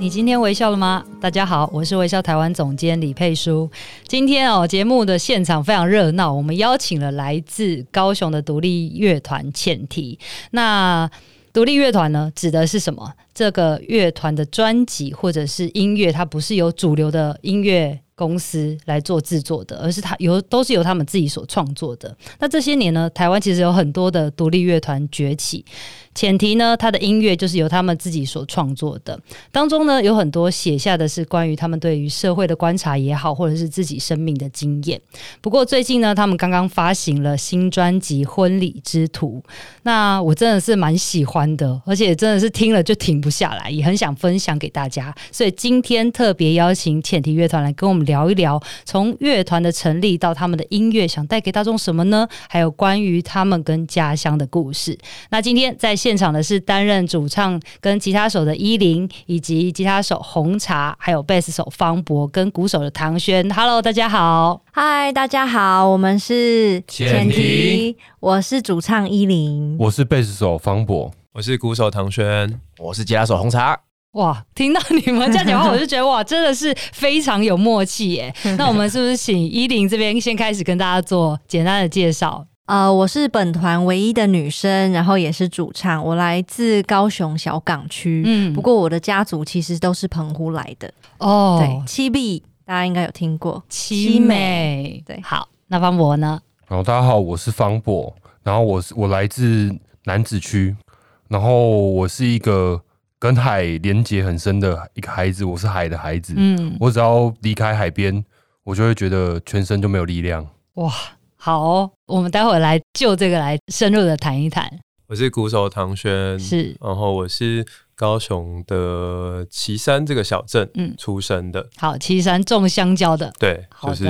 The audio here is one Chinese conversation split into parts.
你今天微笑了吗？大家好，我是微笑台湾总监李佩书。今天哦，节目的现场非常热闹，我们邀请了来自高雄的独立乐团浅提。那独立乐团呢，指的是什么？这个乐团的专辑或者是音乐，它不是由主流的音乐公司来做制作的，而是它由都是由他们自己所创作的。那这些年呢，台湾其实有很多的独立乐团崛起。浅提呢，他的音乐就是由他们自己所创作的，当中呢有很多写下的是关于他们对于社会的观察也好，或者是自己生命的经验。不过最近呢，他们刚刚发行了新专辑《婚礼之途》，那我真的是蛮喜欢的，而且真的是听了就停不下来，也很想分享给大家。所以今天特别邀请浅提乐团来跟我们聊一聊，从乐团的成立到他们的音乐想带给大众什么呢？还有关于他们跟家乡的故事。那今天在现场的是担任主唱跟吉他手的依林，以及吉他手红茶，还有贝斯手方博跟鼓手的唐轩。Hello，大家好。嗨，大家好，我们是浅提，我是主唱依林，我是贝斯手方博，我是鼓手唐轩，我是吉他手红茶。哇，听到你们这样讲话，我就觉得哇，真的是非常有默契耶。那我们是不是请依林这边先开始跟大家做简单的介绍？呃，我是本团唯一的女生，然后也是主唱。我来自高雄小港区，嗯，不过我的家族其实都是澎湖来的哦。对，七妹大家应该有听过，七美。对，好，那方博呢？然后大家好，我是方博，然后我是我来自南子区，然后我是一个跟海连接很深的一个孩子，我是海的孩子。嗯，我只要离开海边，我就会觉得全身就没有力量。哇。好哦，我们待会来就这个来深入的谈一谈。我是鼓手唐轩，是，然后我是高雄的旗山这个小镇嗯出生的。好，旗山种香蕉的，对，就是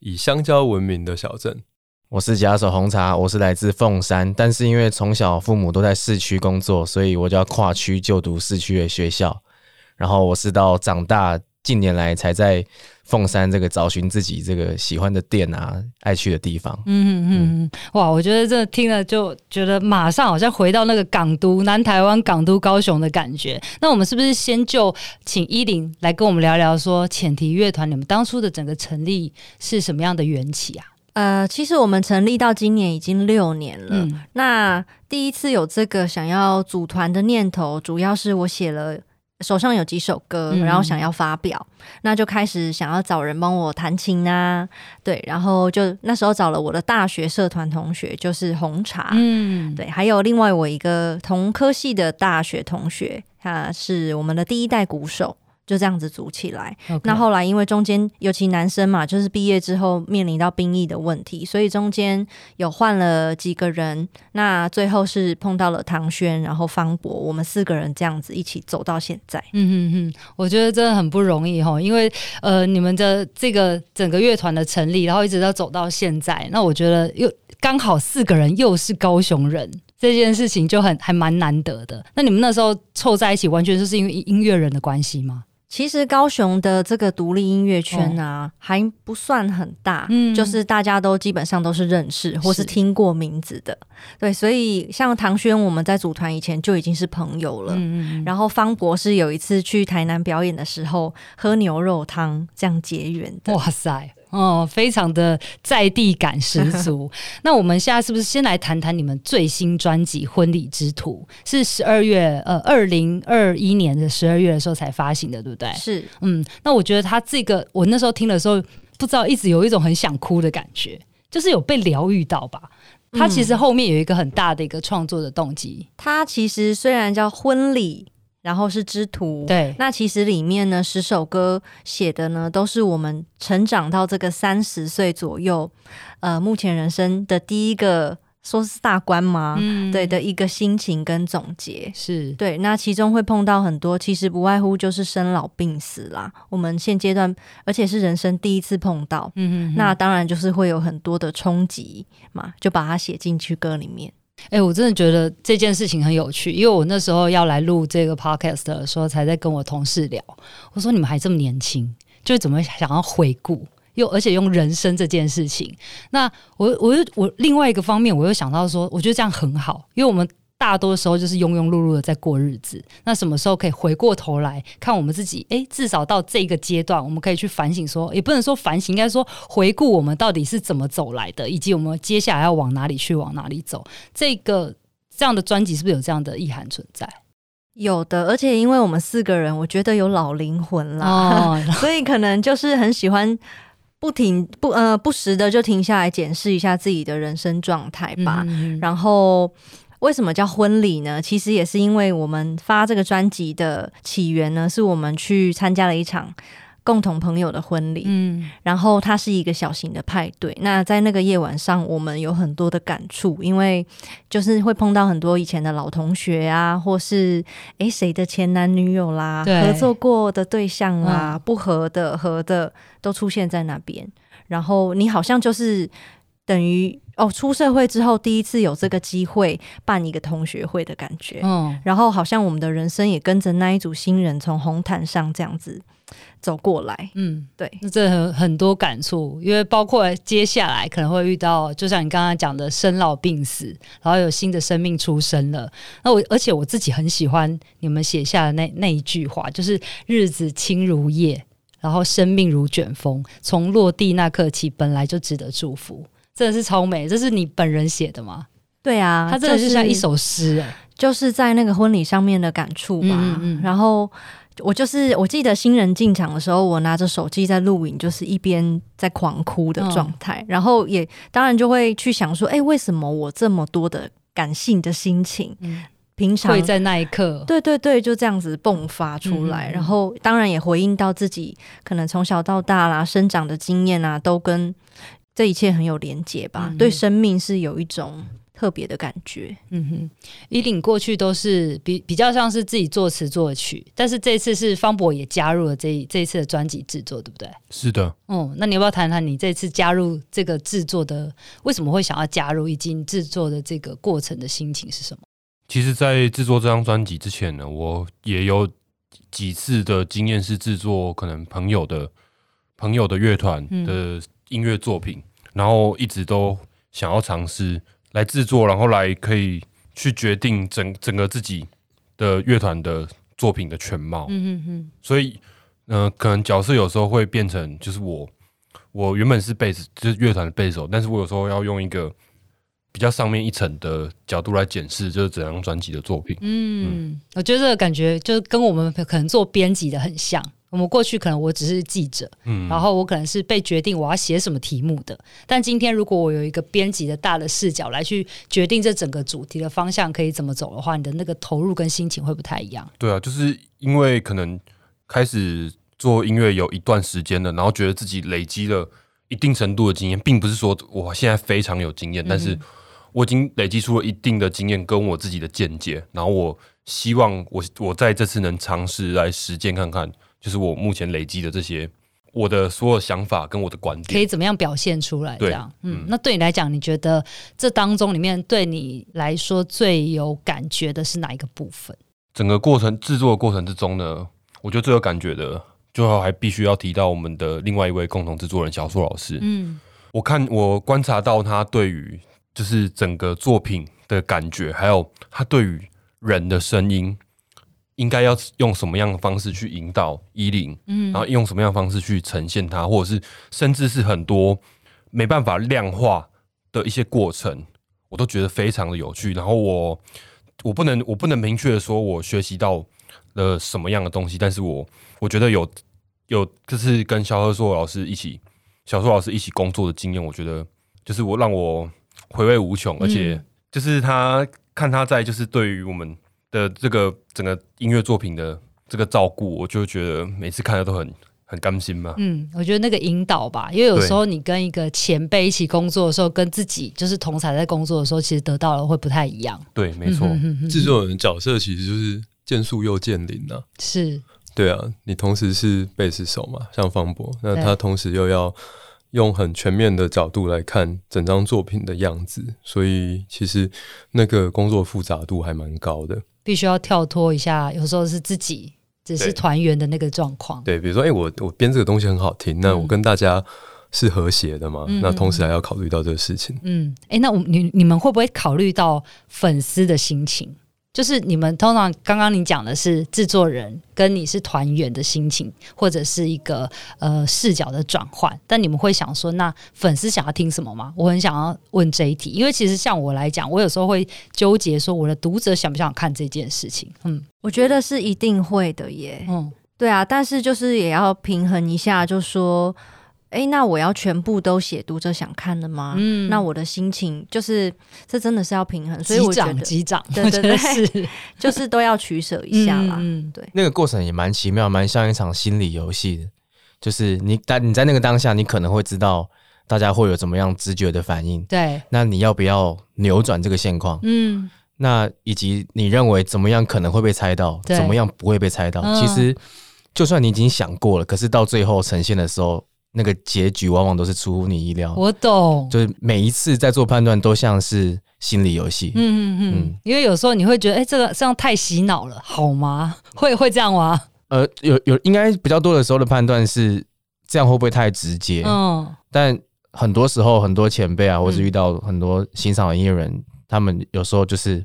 以香蕉闻名的小镇。我是吉他手红茶，我是来自凤山，但是因为从小父母都在市区工作，所以我就要跨区就读市区的学校。然后我是到长大。近年来才在凤山这个找寻自己这个喜欢的店啊，爱去的地方。嗯嗯嗯，哇，我觉得这听了就觉得马上好像回到那个港都南台湾港都高雄的感觉。那我们是不是先就请伊琳来跟我们聊聊，说浅提乐团你们当初的整个成立是什么样的缘起啊？呃，其实我们成立到今年已经六年了。嗯，那第一次有这个想要组团的念头，主要是我写了。手上有几首歌，然后想要发表，嗯、那就开始想要找人帮我弹琴啊，对，然后就那时候找了我的大学社团同学，就是红茶，嗯，对，还有另外我一个同科系的大学同学，他是我们的第一代鼓手。就这样子组起来。那后来因为中间尤其男生嘛，就是毕业之后面临到兵役的问题，所以中间有换了几个人。那最后是碰到了唐轩，然后方博，我们四个人这样子一起走到现在。嗯嗯嗯，我觉得真的很不容易哈，因为呃，你们的这个整个乐团的成立，然后一直到走到现在，那我觉得又刚好四个人又是高雄人，这件事情就很还蛮难得的。那你们那时候凑在一起，完全就是因为音乐人的关系吗？其实高雄的这个独立音乐圈啊，哦、还不算很大，嗯，就是大家都基本上都是认识或是听过名字的，对，所以像唐轩，我们在组团以前就已经是朋友了，嗯嗯，然后方博士有一次去台南表演的时候，喝牛肉汤这样结缘的，哇塞。哦，非常的在地感十足。那我们现在是不是先来谈谈你们最新专辑《婚礼之途》？是十二月，呃，二零二一年的十二月的时候才发行的，对不对？是，嗯。那我觉得他这个，我那时候听的时候，不知道一直有一种很想哭的感觉，就是有被疗愈到吧？他其实后面有一个很大的一个创作的动机。他、嗯、其实虽然叫婚礼。然后是之途，对，那其实里面呢，十首歌写的呢，都是我们成长到这个三十岁左右，呃，目前人生的第一个说是大关吗？嗯，对的一个心情跟总结是对。那其中会碰到很多，其实不外乎就是生老病死啦。我们现阶段，而且是人生第一次碰到，嗯嗯，那当然就是会有很多的冲击嘛，就把它写进去歌里面。哎、我真的觉得这件事情很有趣，因为我那时候要来录这个 podcast 的时候，才在跟我同事聊，我说你们还这么年轻，就怎么想要回顾？又而且用人生这件事情，那我我又我另外一个方面，我又想到说，我觉得这样很好，因为我们大多时候就是庸庸碌碌的在过日子。那什么时候可以回过头来看我们自己？诶，至少到这个阶段，我们可以去反省说，也不能说反省，应该说回顾我们到底是怎么走来的，以及我们接下来要往哪里去，往哪里走。这个这样的专辑是不是有这样的意涵存在？有的，而且因为我们四个人，我觉得有老灵魂啦，哦、所以可能就是很喜欢。不停不呃不时的就停下来检视一下自己的人生状态吧。嗯、然后为什么叫婚礼呢？其实也是因为我们发这个专辑的起源呢，是我们去参加了一场。共同朋友的婚礼，嗯，然后它是一个小型的派对。那在那个夜晚上，我们有很多的感触，因为就是会碰到很多以前的老同学啊，或是诶谁的前男女友啦，合作过的对象啊，嗯、不合的、合的都出现在那边。然后你好像就是等于哦，出社会之后第一次有这个机会办一个同学会的感觉，嗯，然后好像我们的人生也跟着那一组新人从红毯上这样子。走过来，嗯，对，那这很很多感触，因为包括接下来可能会遇到，就像你刚刚讲的生老病死，然后有新的生命出生了。那我而且我自己很喜欢你们写下的那那一句话，就是日子轻如夜，然后生命如卷风，从落地那刻起，本来就值得祝福，真的是超美。这是你本人写的吗？对啊，它真的是像一首诗，欸，就是在那个婚礼上面的感触吧。嗯嗯，然后。我就是，我记得新人进场的时候，我拿着手机在录影，就是一边在狂哭的状态，嗯、然后也当然就会去想说，哎、欸，为什么我这么多的感性的心情，嗯、平常会在那一刻，对对对，就这样子迸发出来，嗯、然后当然也回应到自己可能从小到大啦，生长的经验啊，都跟这一切很有连结吧，嗯、对生命是有一种。特别的感觉，嗯哼，伊琳过去都是比比较像是自己作词作曲，但是这次是方博也加入了这一这一次的专辑制作，对不对？是的，嗯，那你要不要谈谈你这次加入这个制作的为什么会想要加入，以及制作的这个过程的心情是什么？其实，在制作这张专辑之前呢，我也有几次的经验是制作可能朋友的朋友的乐团的音乐作品，嗯、然后一直都想要尝试。来制作，然后来可以去决定整整个自己的乐团的作品的全貌。嗯嗯嗯。所以，嗯、呃，可能角色有时候会变成，就是我，我原本是贝斯，就是乐团的贝斯手，但是我有时候要用一个比较上面一层的角度来检视，就是整张专辑的作品。嗯，嗯，我觉得这个感觉就是跟我们可能做编辑的很像。我们过去可能我只是记者，嗯，然后我可能是被决定我要写什么题目的。但今天如果我有一个编辑的大的视角来去决定这整个主题的方向可以怎么走的话，你的那个投入跟心情会不太一样。对啊，就是因为可能开始做音乐有一段时间了，然后觉得自己累积了一定程度的经验，并不是说我现在非常有经验，嗯，但是我已经累积出了一定的经验跟我自己的见解，然后我希望我我在这次能尝试来实践看看。就是我目前累积的这些，我的所有想法跟我的观点，可以怎么样表现出来？这样，嗯，那对你来讲，你觉得这当中里面对你来说最有感觉的是哪一个部分？整个过程制作的过程之中呢，我觉得最有感觉的，最后还必须要提到我们的另外一位共同制作人小树老师。嗯，我看我观察到他对于就是整个作品的感觉，还有他对于人的声音。应该要用什么样的方式去引导伊琳，嗯，然后用什么样的方式去呈现它，或者是甚至是很多没办法量化的一些过程，我都觉得非常的有趣。然后我我不能我不能明确的说我学习到了什么样的东西，但是我我觉得有有就是跟肖贺硕老师一起小硕老师一起工作的经验，我觉得就是我让我回味无穷，而且就是他看他在就是对于我们。的这个整个音乐作品的这个照顾，我就觉得每次看的都很很甘心嘛。嗯，我觉得那个引导吧，因为有时候你跟一个前辈一起工作的时候，跟自己就是同侪在工作的时候，其实得到了会不太一样。对，没错。制作人角色其实就是见树又见林啊。是。对啊，你同时是贝斯手嘛，像方博，那他同时又要用很全面的角度来看整张作品的样子，所以其实那个工作复杂度还蛮高的。必须要跳脱一下，有时候是自己只是团员的那个状况。对，比如说，哎、欸，我我编这个东西很好听，那我跟大家是和谐的嘛、嗯？那同时还要考虑到这个事情。嗯，哎、欸，那我你你们会不会考虑到粉丝的心情？就是你们通常刚刚你讲的是制作人跟你是团员的心情，或者是一个呃视角的转换，但你们会想说，那粉丝想要听什么吗？我很想要问这一题，因为其实像我来讲，我有时候会纠结说，我的读者想不想看这件事情？嗯，我觉得是一定会的耶。嗯，对啊，但是就是也要平衡一下，就说。哎，那我要全部都写读者想看的吗？嗯，那我的心情就是，这真的是要平衡，所以我觉得击掌，对对对，是 就是都要取舍一下啦。嗯，对，那个过程也蛮奇妙，蛮像一场心理游戏的。就是你但你在那个当下，你可能会知道大家会有怎么样直觉的反应。对，那你要不要扭转这个现况？嗯，那以及你认为怎么样可能会被猜到，怎么样不会被猜到？其实就算你已经想过了，可是到最后呈现的时候。那个结局往往都是出乎你意料。我懂，就是每一次在做判断都像是心理游戏。嗯嗯嗯，因为有时候你会觉得，哎、欸，这个这样太洗脑了，好吗？会会这样吗？呃，有有，应该比较多的时候的判断是这样会不会太直接？嗯，但很多时候很多前辈啊，或是遇到很多欣赏的音乐人、嗯，他们有时候就是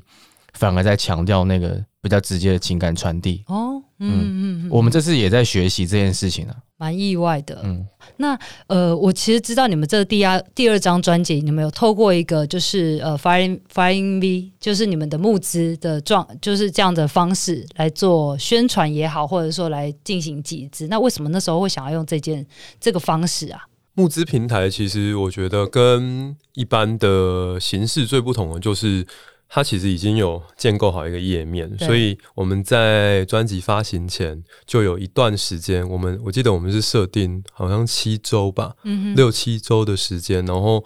反而在强调那个比较直接的情感传递。哦，嗯嗯嗯，我们这次也在学习这件事情啊。蛮意外的，嗯，那呃，我其实知道你们这第二第二张专辑，你们有透过一个就是呃 Flying Flying V，就是你们的募资的状，就是这样的方式来做宣传也好，或者说来进行集资。那为什么那时候会想要用这件这个方式啊？募资平台其实我觉得跟一般的形式最不同的就是。它其实已经有建构好一个页面，所以我们在专辑发行前就有一段时间，我们我记得我们是设定好像七周吧，嗯，六七周的时间，然后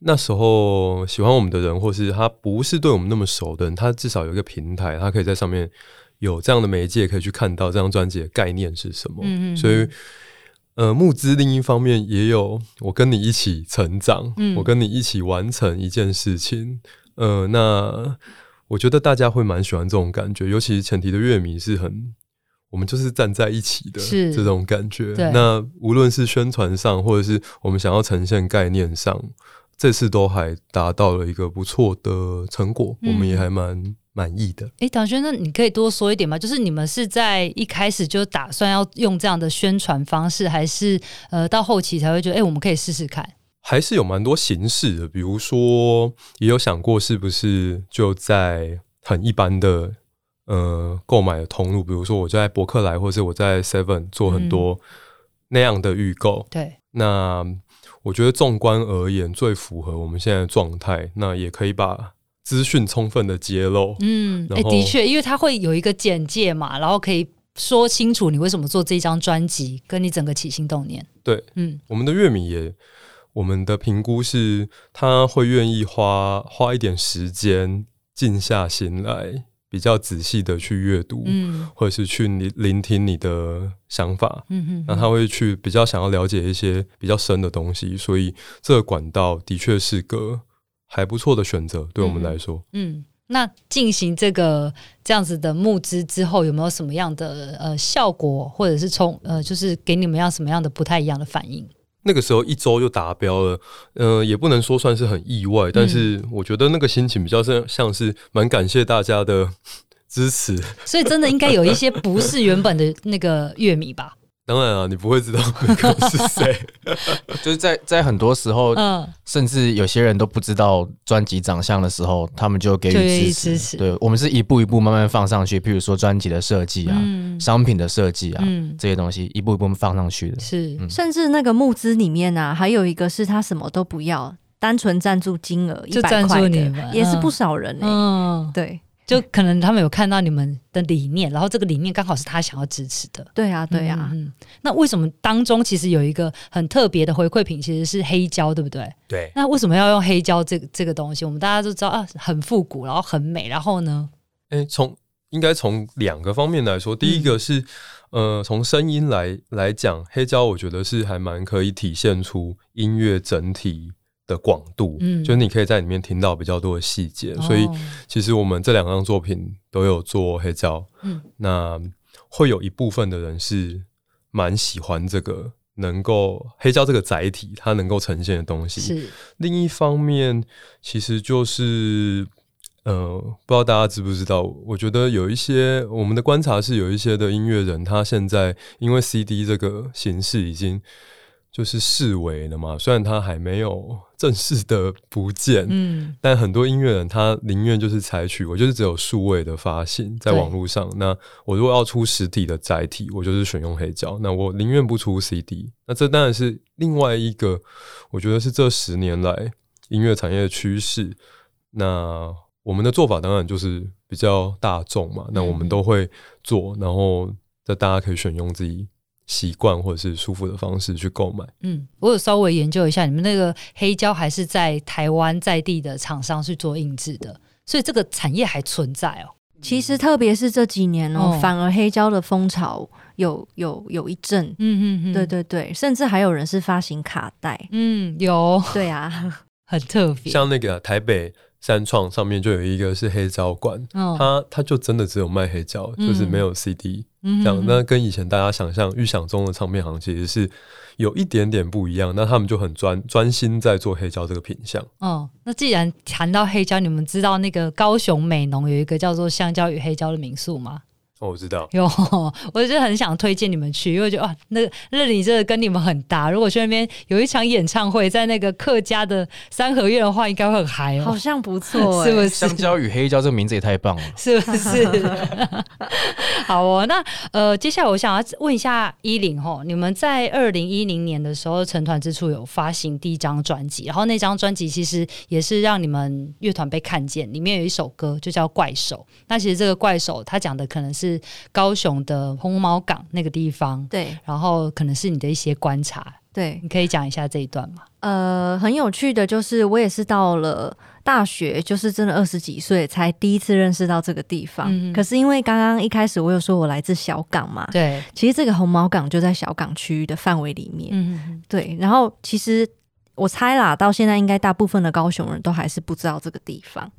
那时候喜欢我们的人，或是他不是对我们那么熟的人，他至少有一个平台，他可以在上面有这样的媒介，可以去看到这张专辑的概念是什么。嗯，所以，呃，募资另一方面也有我跟你一起成长，嗯，我跟你一起完成一件事情。呃，那我觉得大家会蛮喜欢这种感觉，尤其是前提的乐迷是很，我们就是站在一起的这种感觉。那无论是宣传上，或者是我们想要呈现概念上，这次都还达到了一个不错的成果，嗯、我们也还蛮满意的。哎、欸，党轩，那你可以多说一点吗？就是你们是在一开始就打算要用这样的宣传方式，还是呃到后期才会觉得，哎、欸，我们可以试试看？还是有蛮多形式的，比如说也有想过是不是就在很一般的呃购买的通路，比如说我在博客来或者我在 Seven 做很多那样的预购。对，那我觉得纵观而言，最符合我们现在的状态，那也可以把资讯充分的揭露。嗯，哎、欸，的确，因为它会有一个简介嘛，然后可以说清楚你为什么做这张专辑，跟你整个起心动念。对，嗯，我们的乐迷也。我们的评估是，他会愿意花花一点时间，静下心来，比较仔细的去阅读，嗯，或者是去聆聆听你的想法，嗯哼，那他会去比较想要了解一些比较深的东西，所以这个管道的确是个还不错的选择，对我们来说，嗯，嗯，那进行这个这样子的募资之后，有没有什么样的呃效果，或者是从呃就是给你们要什么样的不太一样的反应？那个时候一周就达标了，嗯、呃，也不能说算是很意外，但是我觉得那个心情比较像像是蛮感谢大家的支持，所以真的应该有一些不是原本的那个乐迷吧。当然啊，你不会知道我是谁，就是在在很多时候，嗯，甚至有些人都不知道专辑长相的时候，他们就给予支持。支持。对，我们是一步一步慢慢放上去，譬如说专辑的设计啊、嗯，商品的设计啊、嗯，这些东西一步一步放上去。的。是，嗯、甚至那个募资里面啊，还有一个是他什么都不要，单纯赞助金额一百块的，也是不少人呢、欸。嗯，对。就可能他们有看到你们的理念，然后这个理念刚好是他想要支持的。对啊，对啊。嗯，那为什么当中其实有一个很特别的回馈品，其实是黑胶，对不对？对。那为什么要用黑胶这个这个东西？我们大家都知道啊，很复古，然后很美，然后呢？诶，从应该从两个方面来说，第一个是、嗯、呃，从声音来来讲，黑胶我觉得是还蛮可以体现出音乐整体。的广度，嗯，就是你可以在里面听到比较多的细节，哦，所以其实我们这两张作品都有做黑胶，嗯，那会有一部分的人是蛮喜欢这个能够黑胶这个载体，它能够呈现的东西。是另一方面，其实就是呃，不知道大家知不知道，我觉得有一些我们的观察是有一些的音乐人，他现在因为 CD 这个形式已经。就是视为了嘛，虽然他还没有 正式的不见，嗯，但很多音乐人他宁愿就是采取，我就是只有数位的发行在网络上。那我如果要出实体的载体，我就是选用黑胶。那我宁愿不出 CD。那这当然是另外一个，我觉得是这十年来音乐产业的趋势。那我们的做法当然就是比较大众嘛，那我们都会做，然后这大家可以选用自己。习惯或者是舒服的方式去购买。嗯，我有稍微研究一下，你们那个黑胶还是在台湾在地的厂商去做印制的，所以这个产业还存在哦。其实特别是这几年哦，哦反而黑胶的风潮有有有一阵。嗯嗯嗯，对对对，甚至还有人是发行卡带。嗯，有。对啊，很特别。像那个台北三创上面就有一个是黑胶馆，哦，它它就真的只有卖黑胶，嗯，就是没有 CD。嗯，这样，那跟以前大家想象、预想中的唱片行其实是有一点点不一样。那他们就很专专心在做黑胶这个品相。哦，那既然谈到黑胶，你们知道那个高雄美浓有一个叫做“香蕉与黑胶”的民宿吗？哦，我知道。有，我就很想推荐你们去，因为觉得啊，那个那里真的跟你们很搭。如果去那边有一场演唱会，在那个客家的三合院的话，应该会很嗨哦。好像不错，是不是？香蕉与黑椒这个名字也太棒了，是不是？好哦，那呃，接下来我想要问一下依林吼，你们在二零一零年的时候，成团之初有发行第一张专辑，然后那张专辑其实也是让你们乐团被看见，里面有一首歌就叫《怪兽》。那其实这个怪兽，它讲的可能是。高雄的红毛港那个地方，对，然后可能是你的一些观察，对，你可以讲一下这一段吗？呃，很有趣的就是，我也是到了大学，就是真的二十几岁才第一次认识到这个地方。嗯、可是因为刚刚一开始我有说我来自小港嘛，对，其实这个红毛港就在小港区域的范围里面，嗯，对。然后其实我猜啦，到现在应该大部分的高雄人都还是不知道这个地方。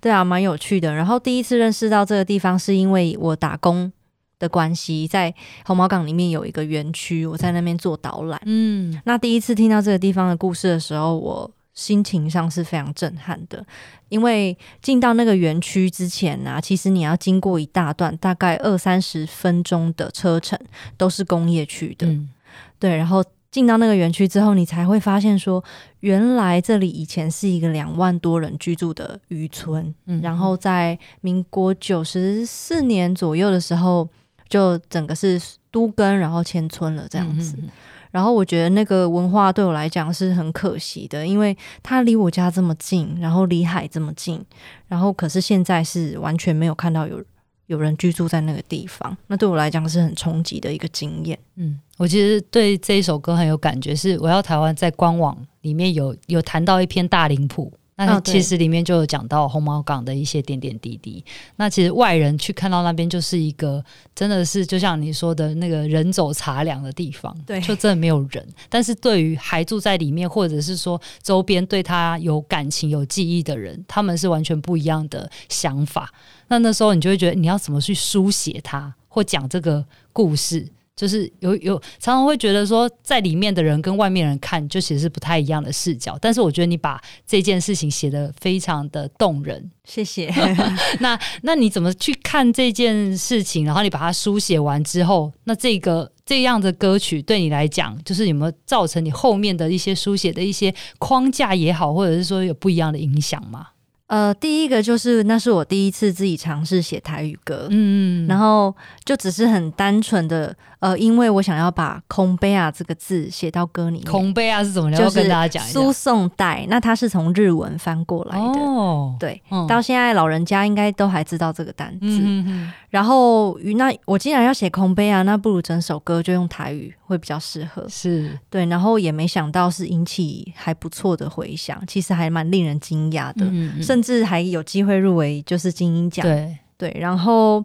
对啊，蛮有趣的。然后第一次认识到这个地方，是因为我打工的关系，在红毛港里面有一个园区，我在那边做导览。嗯，那第一次听到这个地方的故事的时候，我心情上是非常震撼的。因为进到那个园区之前呢、啊，其实你要经过一大段大概二三十分钟的车程，都是工业区的。嗯、对，然后。进到那个园区之后，你才会发现说，原来这里以前是一个两万多人居住的渔村。嗯，然后在民国九十四年左右的时候，就整个是都更，然后迁村了这样子。嗯，然后我觉得那个文化对我来讲是很可惜的，因为它离我家这么近，然后离海这么近，然后可是现在是完全没有看到有。有人居住在那个地方，那对我来讲是很冲击的一个经验。嗯，我其实对这一首歌很有感觉，是我要台湾在官网里面有有谈到一篇大林谱，那其实里面就有讲到红毛港的一些点点滴滴。哦、那其实外人去看到那边就是一个真的是就像你说的那个人走茶凉的地方，对，就真的没有人。但是对于还住在里面，或者是说周边对他有感情、有记忆的人，他们是完全不一样的想法。那那时候你就会觉得你要怎么去书写它，或讲这个故事，就是有有常常会觉得说，在里面的人跟外面人看，就其实是不太一样的视角。但是我觉得你把这件事情写得非常的动人，谢谢。那那你怎么去看这件事情？然后你把它书写完之后，那这个这样的歌曲对你来讲，就是有没有造成你后面的一些书写的一些框架也好，或者是说有不一样的影响吗？呃，第一个就是那是我第一次自己尝试写台语歌，嗯，然后就只是很单纯的，呃，因为我想要把“空杯啊”这个字写到歌里面。空杯啊是怎么？就是跟大家讲一下。输送带，那它是从日文翻过来的。哦，对，嗯、到现在老人家应该都还知道这个单字。嗯哼。然后，那我既然要写空杯啊，那不如整首歌就用台语会比较适合。是对，然后也没想到是引起还不错的回响，其实还蛮令人惊讶的。嗯嗯。甚至还有机会入围，就是金鹰奖。对对。然后，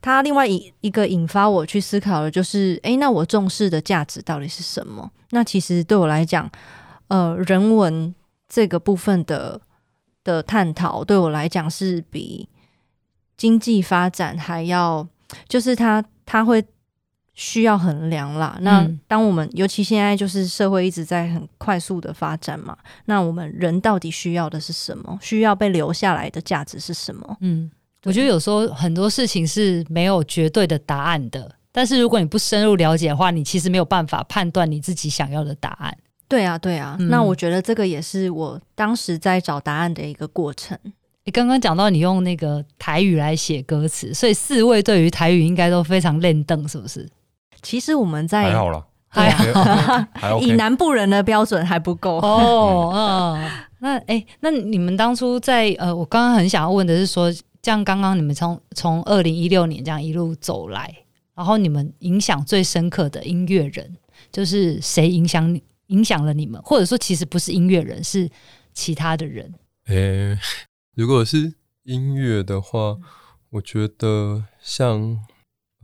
他另外一一个引发我去思考的，就是哎，那我重视的价值到底是什么？那其实对我来讲，呃，人文这个部分的的探讨，对我来讲是比。经济发展还要，就是他他会需要衡量啦。那当我们尤其现在就是社会一直在很快速的发展嘛，那我们人到底需要的是什么？需要被留下来的价值是什么？嗯，我觉得有时候很多事情是没有绝对的答案的，但是如果你不深入了解的话，你其实没有办法判断你自己想要的答案。对啊，对啊。嗯，那我觉得这个也是我当时在找答案的一个过程。你刚刚讲到你用那个台语来写歌词，所以四位对于台语应该都非常认凳，是不是？其实我们在还好了，还好，以南部人的标准还不够哦。嗯，那哎、欸，那你们当初在呃，我刚刚很想要问的是说，像刚刚你们从从二零一六年这样一路走来，然后你们影响最深刻的音乐人，就是谁影响影响了你们？或者说，其实不是音乐人，是其他的人？诶、欸。如果是音乐的话，我觉得像，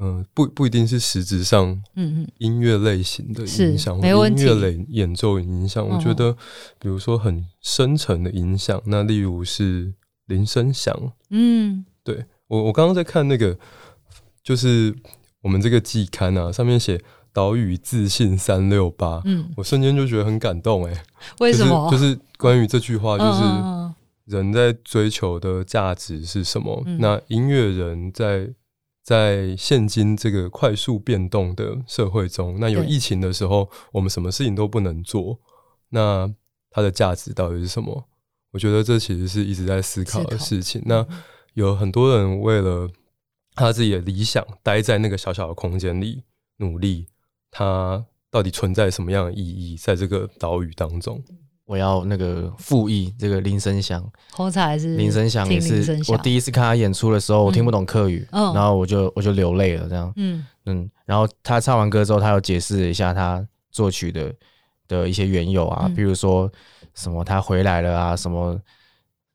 嗯、呃，不不一定是实质上，嗯嗯，音乐类型的影响，或音乐类演奏影响，我觉得，比如说很深层的影响，那例如是铃声响，嗯，对我我刚刚在看那个，就是我们这个季刊啊，上面写岛屿自信三六八，嗯，我瞬间就觉得很感动、欸，哎，为什么？就是关于这句话，就是。嗯嗯嗯。人在追求的价值是什么？嗯、那音乐人在在现今这个快速变动的社会中，那有疫情的时候，我们什么事情都不能做，那它的价值到底是什么？我觉得这其实是一直在思考的事情。那有很多人为了他自己的理想，待在那个小小的空间里努力，他到底存在什么样的意义在这个岛屿当中？我要那个复议这个林生祥，红茶还是林生祥也是我第一次看他演出的时候，我听不懂客语，嗯、然后我就我就流泪了，这样，嗯。嗯，然后他唱完歌之后，他又解释了一下他作曲的的一些缘由啊，嗯、比如说什么他回来了啊，什么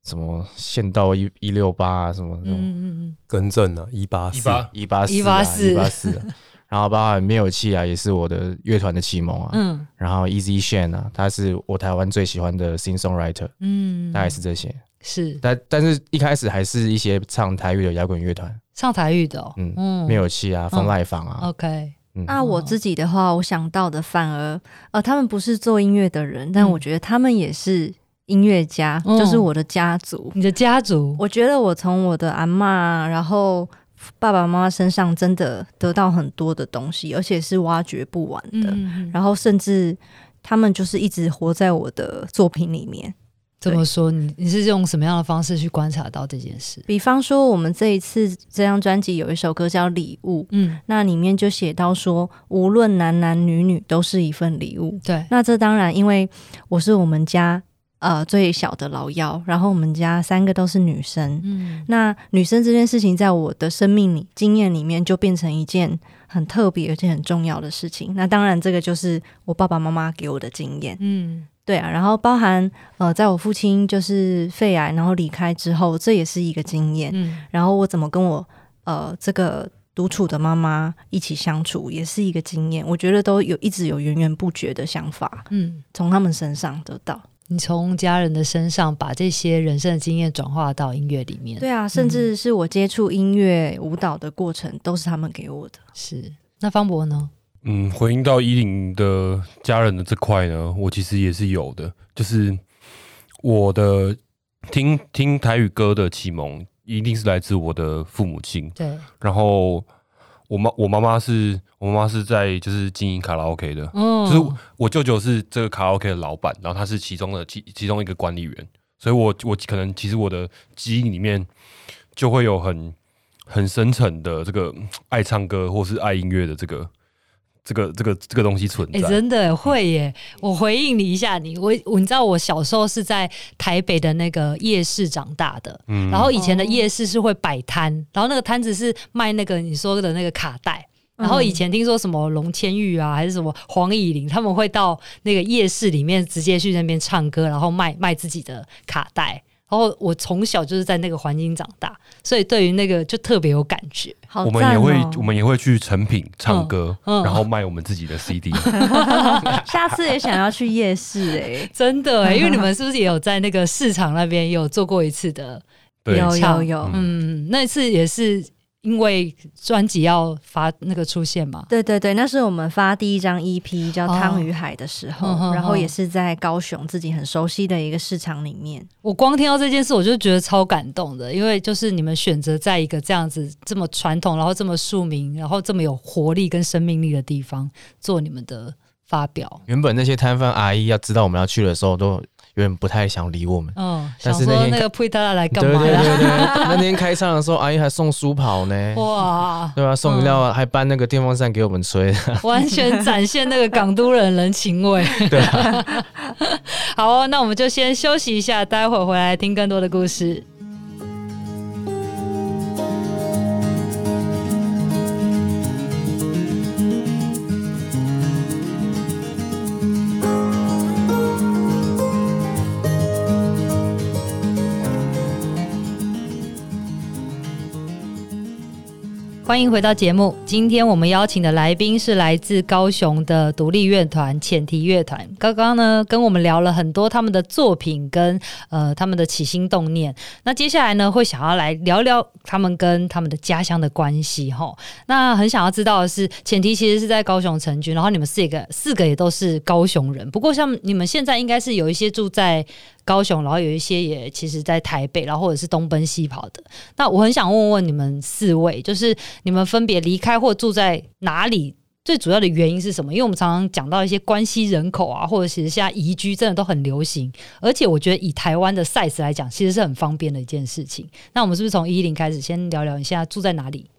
什么县道一一六八啊，什么那种，嗯嗯更正了一八四。一八四一八四。一八四。然后包括灭火器啊，也是我的乐团的启蒙啊。嗯。然后 Easy Shane 啊，他是我台湾最喜欢的 Sing Songwriter。嗯。大概是这些。是。但但是一开始还是一些唱台语的摇滚乐团。唱台语的、哦。嗯。灭火器啊，风籁坊啊。OK。那我自己的话，我想到的反而呃，他们不是做音乐的人，但我觉得他们也是音乐家，嗯、就是我的家族。你的家族？我觉得我从我的阿嬷，然后。爸爸妈妈身上真的得到很多的东西，而且是挖掘不完的。嗯、然后甚至他们就是一直活在我的作品里面。怎么说？你你是用什么样的方式去观察到这件事？比方说，我们这一次这张专辑有一首歌叫《礼物》，嗯，那里面就写到说，无论男男女女都是一份礼物。对，那这当然，因为我是我们家。呃，最小的老幺，然后我们家三个都是女生。嗯，那女生这件事情，在我的生命里经验里面，就变成一件很特别而且很重要的事情。那当然，这个就是我爸爸妈妈给我的经验。嗯，对啊，然后包含呃，在我父亲就是肺癌然后离开之后，这也是一个经验。嗯，然后我怎么跟我呃这个独处的妈妈一起相处，也是一个经验。我觉得都有一直有源源不绝的想法，嗯，从他们身上得到。你从家人的身上把这些人生的经验转化到音乐里面，对啊，甚至是我接触音乐、舞蹈的过程，都是他们给我的。是，那方博呢？嗯，回应到依林的家人的这块呢，我其实也是有的，就是我的听听台语歌的启蒙，一定是来自我的父母亲。对，然后。我妈我妈妈是我妈妈是在就是经营卡拉 OK 的，嗯，就是我舅舅是这个卡拉 OK 的老板，然后他是其中的其其中一个管理员，所以我我可能其实我的基因里面就会有很很深沉的这个爱唱歌或是爱音乐的这个这个这个这个东西存在。哎、欸，真的会耶！我回应你一下，你我我你知道我小时候是在台北的那个夜市长大的，嗯，然后以前的夜市是会摆摊，然后那个摊子是卖那个你说的那个卡带。然后以前听说什么龙千玉啊，还是什么黄以玲，他们会到那个夜市里面直接去那边唱歌，然后卖卖自己的卡带。然后我从小就是在那个环境长大，所以对于那个就特别有感觉。好哦、我们也会我们也会去成品唱歌，嗯嗯、然后卖我们自己的 CD。下次也想要去夜市哎、欸，真的哎、欸，因为你们是不是也有在那个市场那边有做过一次的？对有有有，嗯，那次也是。因为专辑要发那个出现嘛，对对对，那是我们发第一张 EP 叫《汤与海》的时候，哦、然后也是在高雄自己很熟悉的一个市场里面。我光听到这件事，我就觉得超感动的，因为就是你们选择在一个这样子这么传统，然后这么庶民，然后这么有活力跟生命力的地方做你们的发表。原本那些摊贩阿姨要知道我们要去的时候都。有点不太想理我们，嗯，但是那天那个佩塔来干嘛？对对对对，那天开唱的时候，阿姨还送书跑呢，哇，对吧？送饮料还搬那个电风扇给我们吹，完全展现那个港都人人情味。对，好哦，那我们就先休息一下，待会儿回来听更多的故事。欢迎回到节目。今天我们邀请的来宾是来自高雄的独立乐团浅提乐团。刚刚呢，跟我们聊了很多他们的作品跟呃他们的起心动念。那接下来呢，会想要来聊聊他们跟他们的家乡的关系。哈，那很想要知道的是，浅提其实是在高雄成军，然后你们四个四个也都是高雄人。不过像你们现在应该是有一些住在。高雄，然后有一些也其实，在台北，然后或者是东奔西跑的。那我很想问问你们四位，就是你们分别离开或住在哪里？最主要的原因是什么？因为我们常常讲到一些关系人口啊，或者其实现在移居真的都很流行，而且我觉得以台湾的 size 来讲，其实是很方便的一件事情。那我们是不是从依林开始，先聊聊你现在住在哪里？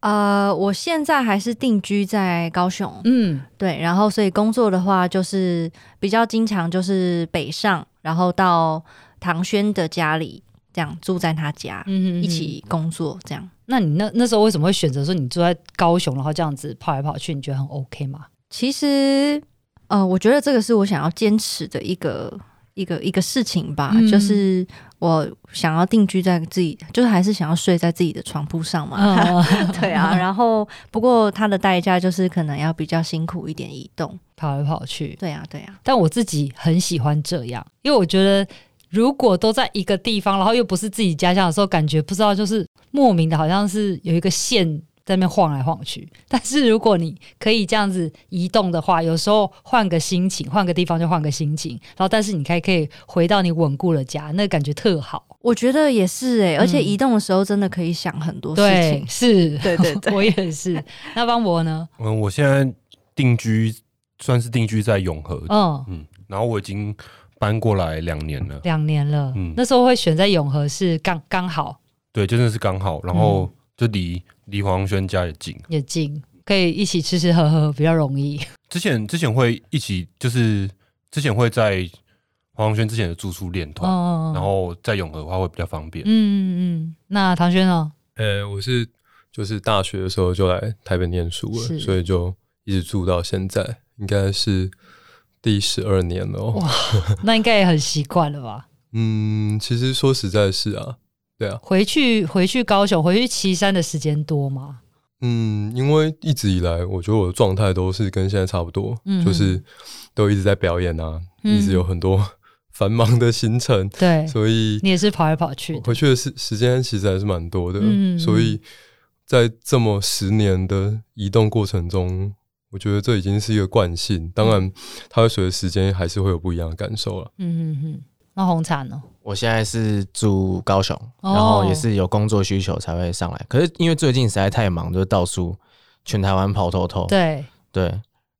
呃，我现在还是定居在高雄，嗯，对，然后所以工作的话，就是比较经常就是北上。然后到唐轩的家里，这样住在他家，嗯，一起工作这样。那你那那时候为什么会选择说你住在高雄，然后这样子跑来跑去？你觉得很 OK 吗？其实，呃，我觉得这个是我想要坚持的一个一个一个事情吧，嗯、就是我想要定居在自己，就是还是想要睡在自己的床铺上嘛。哦、对啊，然后不过它的代价就是可能要比较辛苦一点，移动。跑来跑去，对啊，对啊。但我自己很喜欢这样，因为我觉得如果都在一个地方，然后又不是自己家乡的时候，感觉不知道就是莫名的，好像是有一个线在那边晃来晃去。但是如果你可以这样子移动的话，有时候换个心情，换个地方就换个心情，然后但是你还可以回到你稳固的家，那感觉特好。我觉得也是哎、欸，而且移动的时候真的可以想很多事情。对，是，对对对，我也是。那邦博呢？嗯，我现在定居。算是定居在永和，嗯嗯，然后我已经搬过来两年了，两年了，嗯，那时候会选在永和是刚刚好，对，真的是刚好，然后就离离黄轩家也近，也近，可以一起吃吃喝喝，比较容易。之前之前会一起，就是之前会在黄轩之前的住处练团，哦、然后在永和的话会比较方便。嗯嗯嗯，那唐轩呢？呃，我是就是大学的时候就来台北念书了，是所以就一直住到现在。应该是第十二年了，喔，哇，那应该也很习惯了吧？嗯，其实说实在是啊，对啊，回去回去高雄，回去岐山的时间多吗？嗯，因为一直以来，我觉得我的状态都是跟现在差不多，嗯、就是都一直在表演啊，嗯、一直有很多 繁忙的行程，对，所以你也是跑来跑去，回去的时时间其实还是蛮多的，嗯、所以在这么十年的移动过程中。我觉得这已经是一个惯性，当然，它会随着时间还是会有不一样的感受了。嗯嗯嗯。那红茶呢？我现在是住高雄，然后也是有工作需求才会上来。可是因为最近实在太忙，就是到处全台湾跑透透。对对。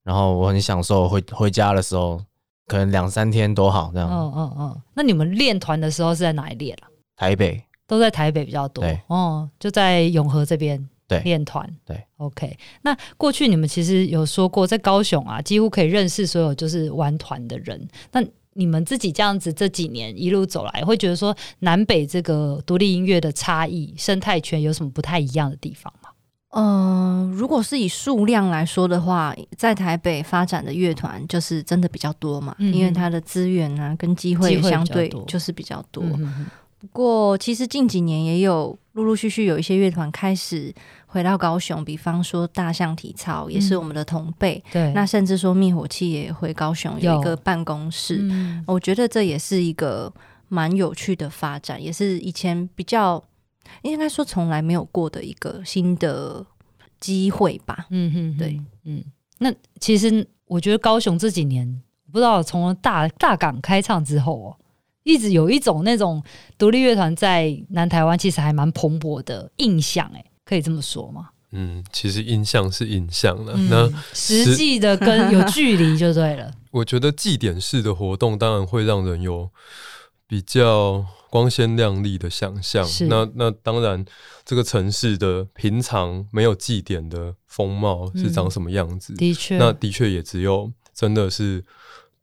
然后我很享受回回家的时候，可能两三天都好这样。嗯嗯嗯。那你们练团的时候是在哪里练啊？台北。都在台北比较多。对。哦，就在永和这边。对。练团。对。OK。那过去你们其实有说过，在高雄啊，几乎可以认识所有就是玩团的人。那你们自己这样子这几年一路走来，会觉得说南北这个独立音乐的差异、生态圈有什么不太一样的地方吗？嗯、呃，如果是以数量来说的话，在台北发展的乐团就是真的比较多嘛，嗯、因为它的资源啊跟机会相对就是比较多。嗯、不过其实近几年也有陆陆续续有一些乐团开始。回到高雄，比方说大象体操也是我们的同辈，嗯、对，那甚至说灭火器也回高雄有一个办公室，嗯、我觉得这也是一个蛮有趣的发展，也是以前比较应该说从来没有过的一个新的机会吧。嗯哼，对，嗯，那其实我觉得高雄这几年，不知道从大大港开唱之后哦，一直有一种那种独立乐团在南台湾其实还蛮蓬勃的印象，哎。可以这么说吗？嗯，其实印象是印象了，嗯、那实际的跟有 距离就对了。我觉得祭典式的活动当然会让人有比较光鲜亮丽的想象。那那当然，这个城市的平常没有祭典的风貌是长什么样子？嗯、的确，那的确也只有真的是。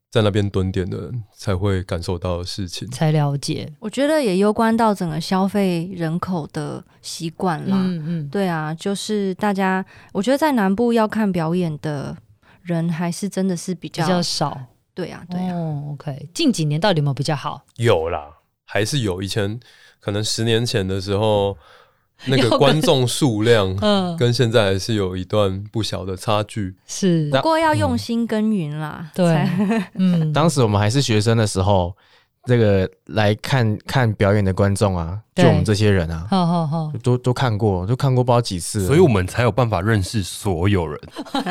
在那边蹲点的人才会感受到的事情，才了解。我觉得也攸关到整个消费人口的习惯啦。嗯嗯，对啊，就是大家，我觉得在南部要看表演的人还是真的是比较比较少。对啊，对啊。哦，OK，近几年到底有没有比较好？有啦，还是有。以前可能十年前的时候。那个观众数量，嗯，跟现在还是有一段不小的差距。是，不过要用心耕耘啦。对，嗯，当时我们还是学生的时候，这个来看看表演的观众啊，就我们这些人啊，好好好，都都看过，都看过不知道几次，所以我们才有办法认识所有人。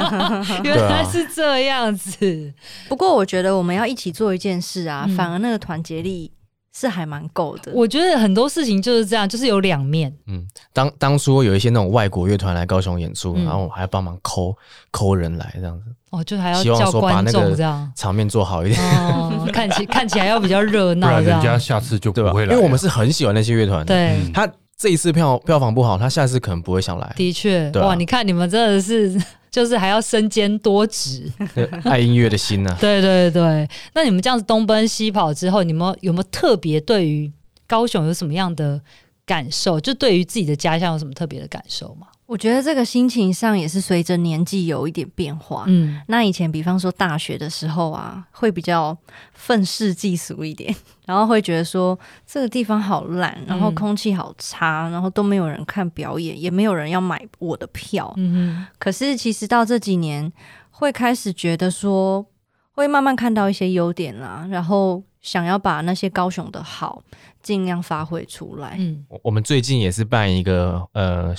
原来是这样子。不过我觉得我们要一起做一件事啊，反而那个团结力。是还蛮够的，我觉得很多事情就是这样，就是有两面。嗯，当当初有一些那种外国乐团来高雄演出，嗯、然后我还要帮忙抠抠人来这样子。哦，就还要希望说把那个场面做好一点，哦、看起看起来要比较热闹，不然人家下次就不会来。因为我们是很喜欢那些乐团，对、嗯、他这一次票票房不好，他下次可能不会想来。的确，啊、哇，你看你们真的是。就是还要身兼多职，爱音乐的心呢、啊？对对对，那你们这样子东奔西跑之后，你们有没有特别对于高雄有什么样的感受？就对于自己的家乡有什么特别的感受吗？我觉得这个心情上也是随着年纪有一点变化。嗯，那以前比方说大学的时候啊，会比较愤世嫉俗一点，然后会觉得说这个地方好烂，然后空气好差，然后都没有人看表演，也没有人要买我的票。嗯哼。可是其实到这几年，会开始觉得说，会慢慢看到一些优点啦，然后想要把那些高雄的好尽量发挥出来。嗯，我们最近也是办一个呃。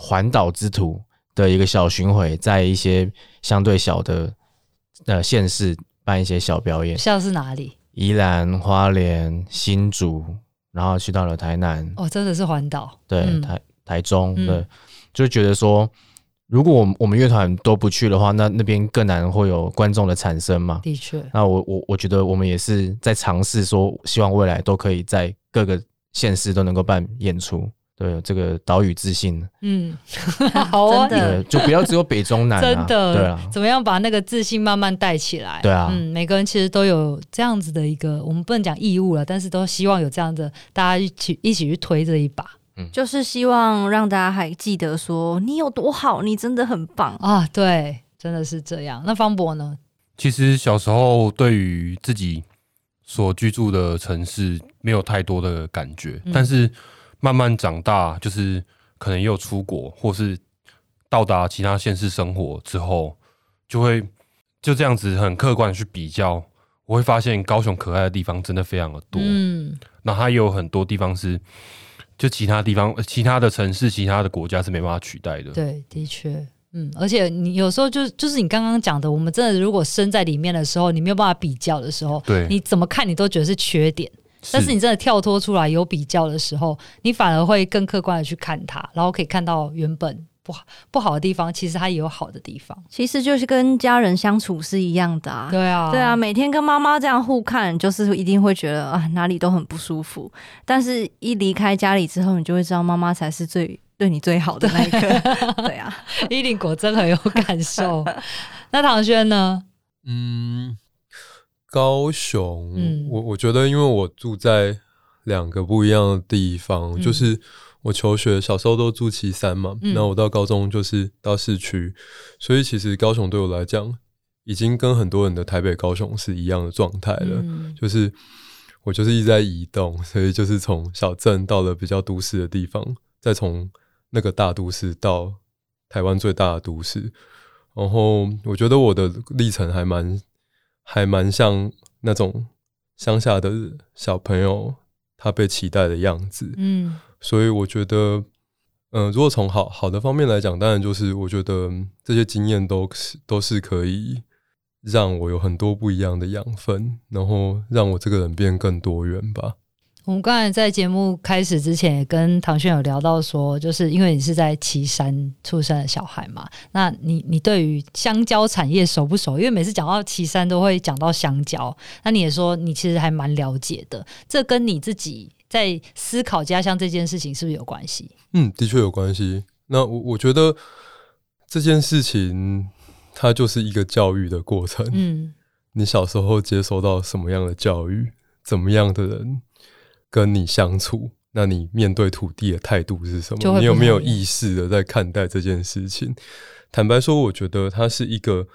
环岛之途的一个小巡回，在一些相对小的呃县市办一些小表演，像是哪里？宜兰、花莲、新竹，然后去到了台南。哦，真的是环岛。对，嗯、台台中，对，嗯、就觉得说，如果我们我们乐团都不去的话，那那边更难会有观众的产生嘛。的确。那我我我觉得我们也是在尝试说，希望未来都可以在各个县市都能够办演出。对，这个岛屿自信，嗯，好啊，真的，就不要只有北中南，啊，真的，对啊，怎么样把那个自信慢慢带起来？对啊，嗯，每个人其实都有这样子的一个，我们不能讲义务了，但是都希望有这样的，大家一起一起去推这一把，嗯，就是希望让大家还记得说你有多好，你真的很棒。啊，对，真的是这样。那方博呢？其实小时候对于自己所居住的城市没有太多的感觉，嗯，但是。慢慢长大，就是可能也有出国，或是到达其他县市生活之后，就会就这样子很客观的去比较，我会发现高雄可爱的地方真的非常的多。嗯，那它也有很多地方是，就其他地方、其他的城市、其他的国家是没办法取代的。对，的确，嗯，而且你有时候就就是你刚刚讲的，我们真的如果身在里面的时候，你没有办法比较的时候，对，你怎么看你都觉得是缺点。但是你真的跳脱出来有比较的时候，你反而会更客观的去看它，然后可以看到原本不好不好的地方，其实它也有好的地方。其实就是跟家人相处是一样的啊。对啊，对啊，每天跟妈妈这样互看，就是一定会觉得啊哪里都很不舒服。但是一离开家里之后，你就会知道妈妈才是最对你最好的那一个。对啊，依林果真很有感受。那唐轩呢？嗯，高雄，嗯、我我觉得，因为我住在两个不一样的地方，嗯、就是。我求学小时候都住旗山嘛，那、嗯、我到高中就是到市区，所以其实高雄对我来讲，已经跟很多人的台北、高雄是一样的状态了。嗯、就是我就是一直在移动，所以就是从小镇到了比较都市的地方，再从那个大都市到台湾最大的都市。然后我觉得我的历程还蛮还蛮像那种乡下的小朋友他被期待的样子。嗯。所以我觉得，嗯、呃，如果从好好的方面来讲，当然就是我觉得这些经验都是都是可以让我有很多不一样的养分，然后让我这个人变更多元吧。我们刚才在节目开始之前也跟唐轩有聊到说，就是因为你是在岐山出生的小孩嘛，那你你对于香蕉产业熟不熟？因为每次讲到岐山都会讲到香蕉，那你也说你其实还蛮了解的，这跟你自己。在思考家乡这件事情是不是有关系？嗯，的确有关系。那我我觉得这件事情它就是一个教育的过程。嗯，你小时候接收到什么样的教育，怎么样的人跟你相处，那你面对土地的态度是什么？你有没有意识的在看待这件事情？坦白说，我觉得它是一个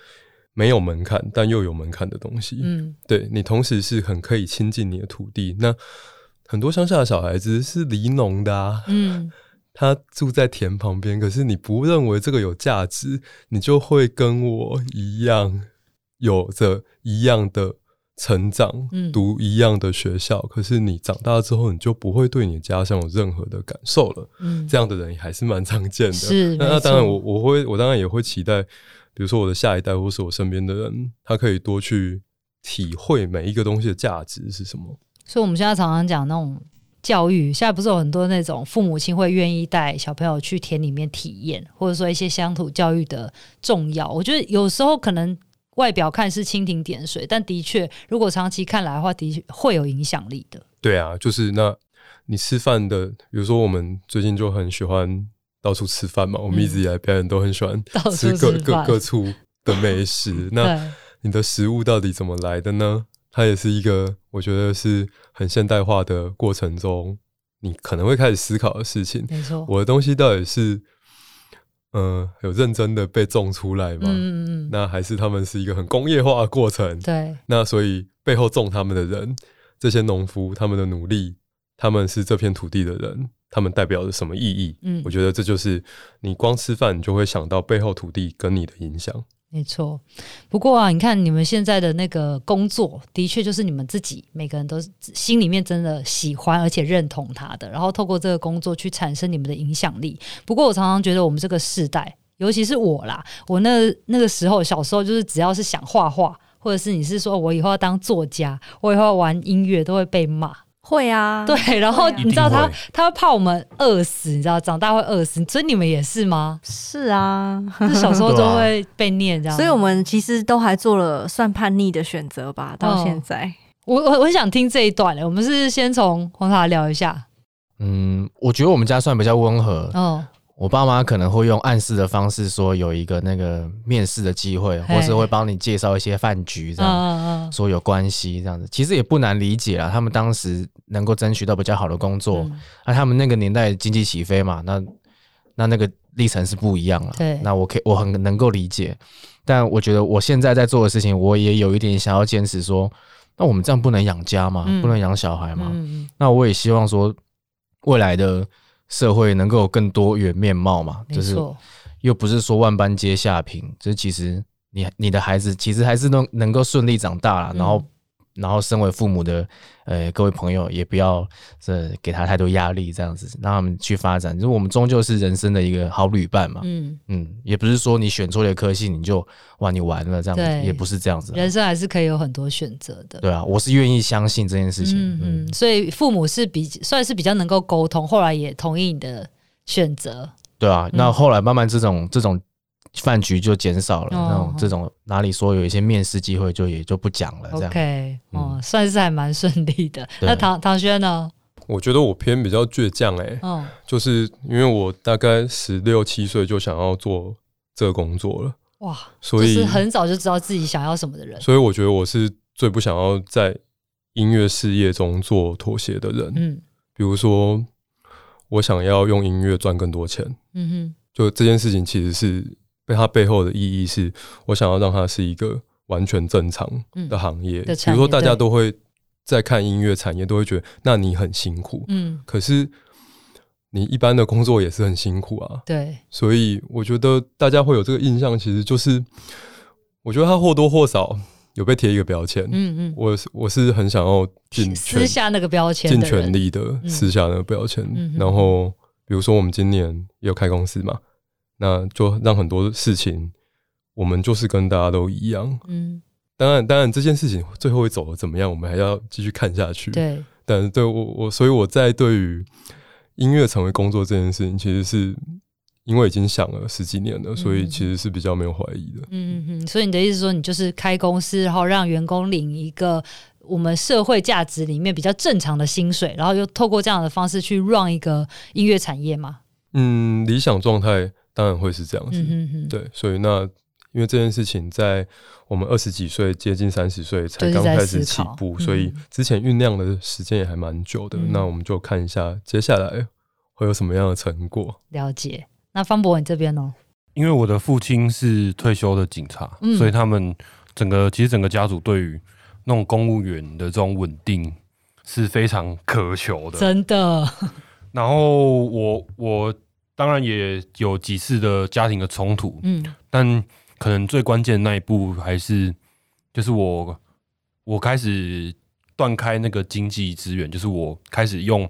没有门槛但又有门槛的东西。嗯，对，你同时是很可以亲近你的土地。那很多乡下的小孩子是离农的啊，嗯，他住在田旁边，可是你不认为这个有价值，你就会跟我一样，有着一样的成长，嗯，读一样的学校，可是你长大之后，你就不会对你的家乡有任何的感受了，嗯，这样的人还是蛮常见的，是，那，那当然我，我我会，我当然也会期待，比如说我的下一代，或是我身边的人，他可以多去体会每一个东西的价值是什么。所以，我们现在常常讲那种教育，现在不是有很多那种父母亲会愿意带小朋友去田里面体验，或者说一些乡土教育的重要。我觉得有时候可能外表看是蜻蜓点水，但的确，如果长期看来的话，的确会有影响力的。对啊，就是那你吃饭的，比如说我们最近就很喜欢到处吃饭嘛，我们一直以来表演都很喜欢吃各各各处的美食。那你的食物到底怎么来的呢？它也是一个，我觉得是很现代化的过程中，你可能会开始思考的事情。没错，我的东西到底是，嗯、呃，有认真的被种出来吗？嗯嗯，那还是他们是一个很工业化的过程？对。那所以背后种他们的人，这些农夫，他们的努力，他们是这片土地的人，他们代表着什么意义？嗯，我觉得这就是你光吃饭，你就会想到背后土地跟你的影响。没错，不过啊，你看你们现在的那个工作，的确就是你们自己每个人都心里面真的喜欢而且认同他的，然后透过这个工作去产生你们的影响力。不过我常常觉得我们这个世代，尤其是我啦，我那那个时候小时候就是只要是想画画，或者是你是说我以后要当作家，我以后要玩音乐，都会被骂。会啊，对，然后你知道他，他会怕我们饿死，你知道，长大会饿死，所以你们也是吗？是啊，小时候都会被念这样，所以我们其实都还做了算叛逆的选择吧，到现在。哦、我我我很想听这一段嘞，我们是先从红茶聊一下。嗯，我觉得我们家算比较温和。哦。我爸妈可能会用暗示的方式说有一个那个面试的机会，或是会帮你介绍一些饭局，这样说有关系这样子，其实也不难理解啊。他们当时能够争取到比较好的工作，那他们那个年代经济起飞嘛，那那那个历程是不一样了。对，那我可以我很能够理解，但我觉得我现在在做的事情，我也有一点想要坚持说，那我们这样不能养家吗？不能养小孩吗？那我也希望说未来的。社会能够有更多元面貌嘛？就是又不是说万般皆下品，就是其实你你的孩子其实还是能能够顺利长大了，然后。然后，身为父母的，呃，各位朋友也不要这给他太多压力，这样子让他们去发展。就是我们终究是人生的一个好旅伴嘛。嗯嗯，也不是说你选错了科系你就哇你完了这样子，也不是这样子。人生还是可以有很多选择的。对啊，我是愿意相信这件事情。嗯嗯，所以父母是比算是比较能够沟通，后来也同意你的选择。对啊，那后来慢慢这种这种饭局就减少了，那种这种哪里说有一些面试机会就也就不讲了。这样，OK，哦，算是还蛮顺利的。那唐唐轩呢？我觉得我偏比较倔强哎，嗯，就是因为我大概十六七岁就想要做这个工作了，哇，所以是很早就知道自己想要什么的人。所以我觉得我是最不想要在音乐事业中做妥协的人。嗯，比如说我想要用音乐赚更多钱，嗯哼，就这件事情其实是被它背后的意义是我想要让它是一个完全正常的行业，比如说大家都会。在看音乐产业，都会觉得那你很辛苦，嗯，可是你一般的工作也是很辛苦啊，对，所以我觉得大家会有这个印象，其实就是我觉得它或多或少有被贴一个标签，嗯嗯，我我是很想要尽撕下那个标签，尽全力的撕下那个标签，嗯、然后比如说我们今年也有开公司嘛，那就让很多事情我们就是跟大家都一样，嗯。当然，当然，这件事情最后会走的怎么样，我们还要继续看下去。对，但是对我我，所以我在对于音乐成为工作这件事情，其实是因为已经想了十几年了，所以其实是比较没有怀疑的。嗯嗯嗯。所以你的意思说，你就是开公司，然后让员工领一个我们社会价值里面比较正常的薪水，然后又透过这样的方式去 run 一个音乐产业吗？嗯，理想状态当然会是这样子。对，所以那。因为这件事情在我们二十几岁、接近三十岁才刚开始起步，所以之前酝酿的时间也还蛮久的。嗯、那我们就看一下接下来会有什么样的成果。了解。那方博，你这边呢？因为我的父亲是退休的警察，嗯、所以他们整个其实整个家族对于那种公务员的这种稳定是非常渴求的，真的。然后我我当然也有几次的家庭的冲突，嗯，但。可能最关键的那一步还是，就是我我开始断开那个经济资源，就是我开始用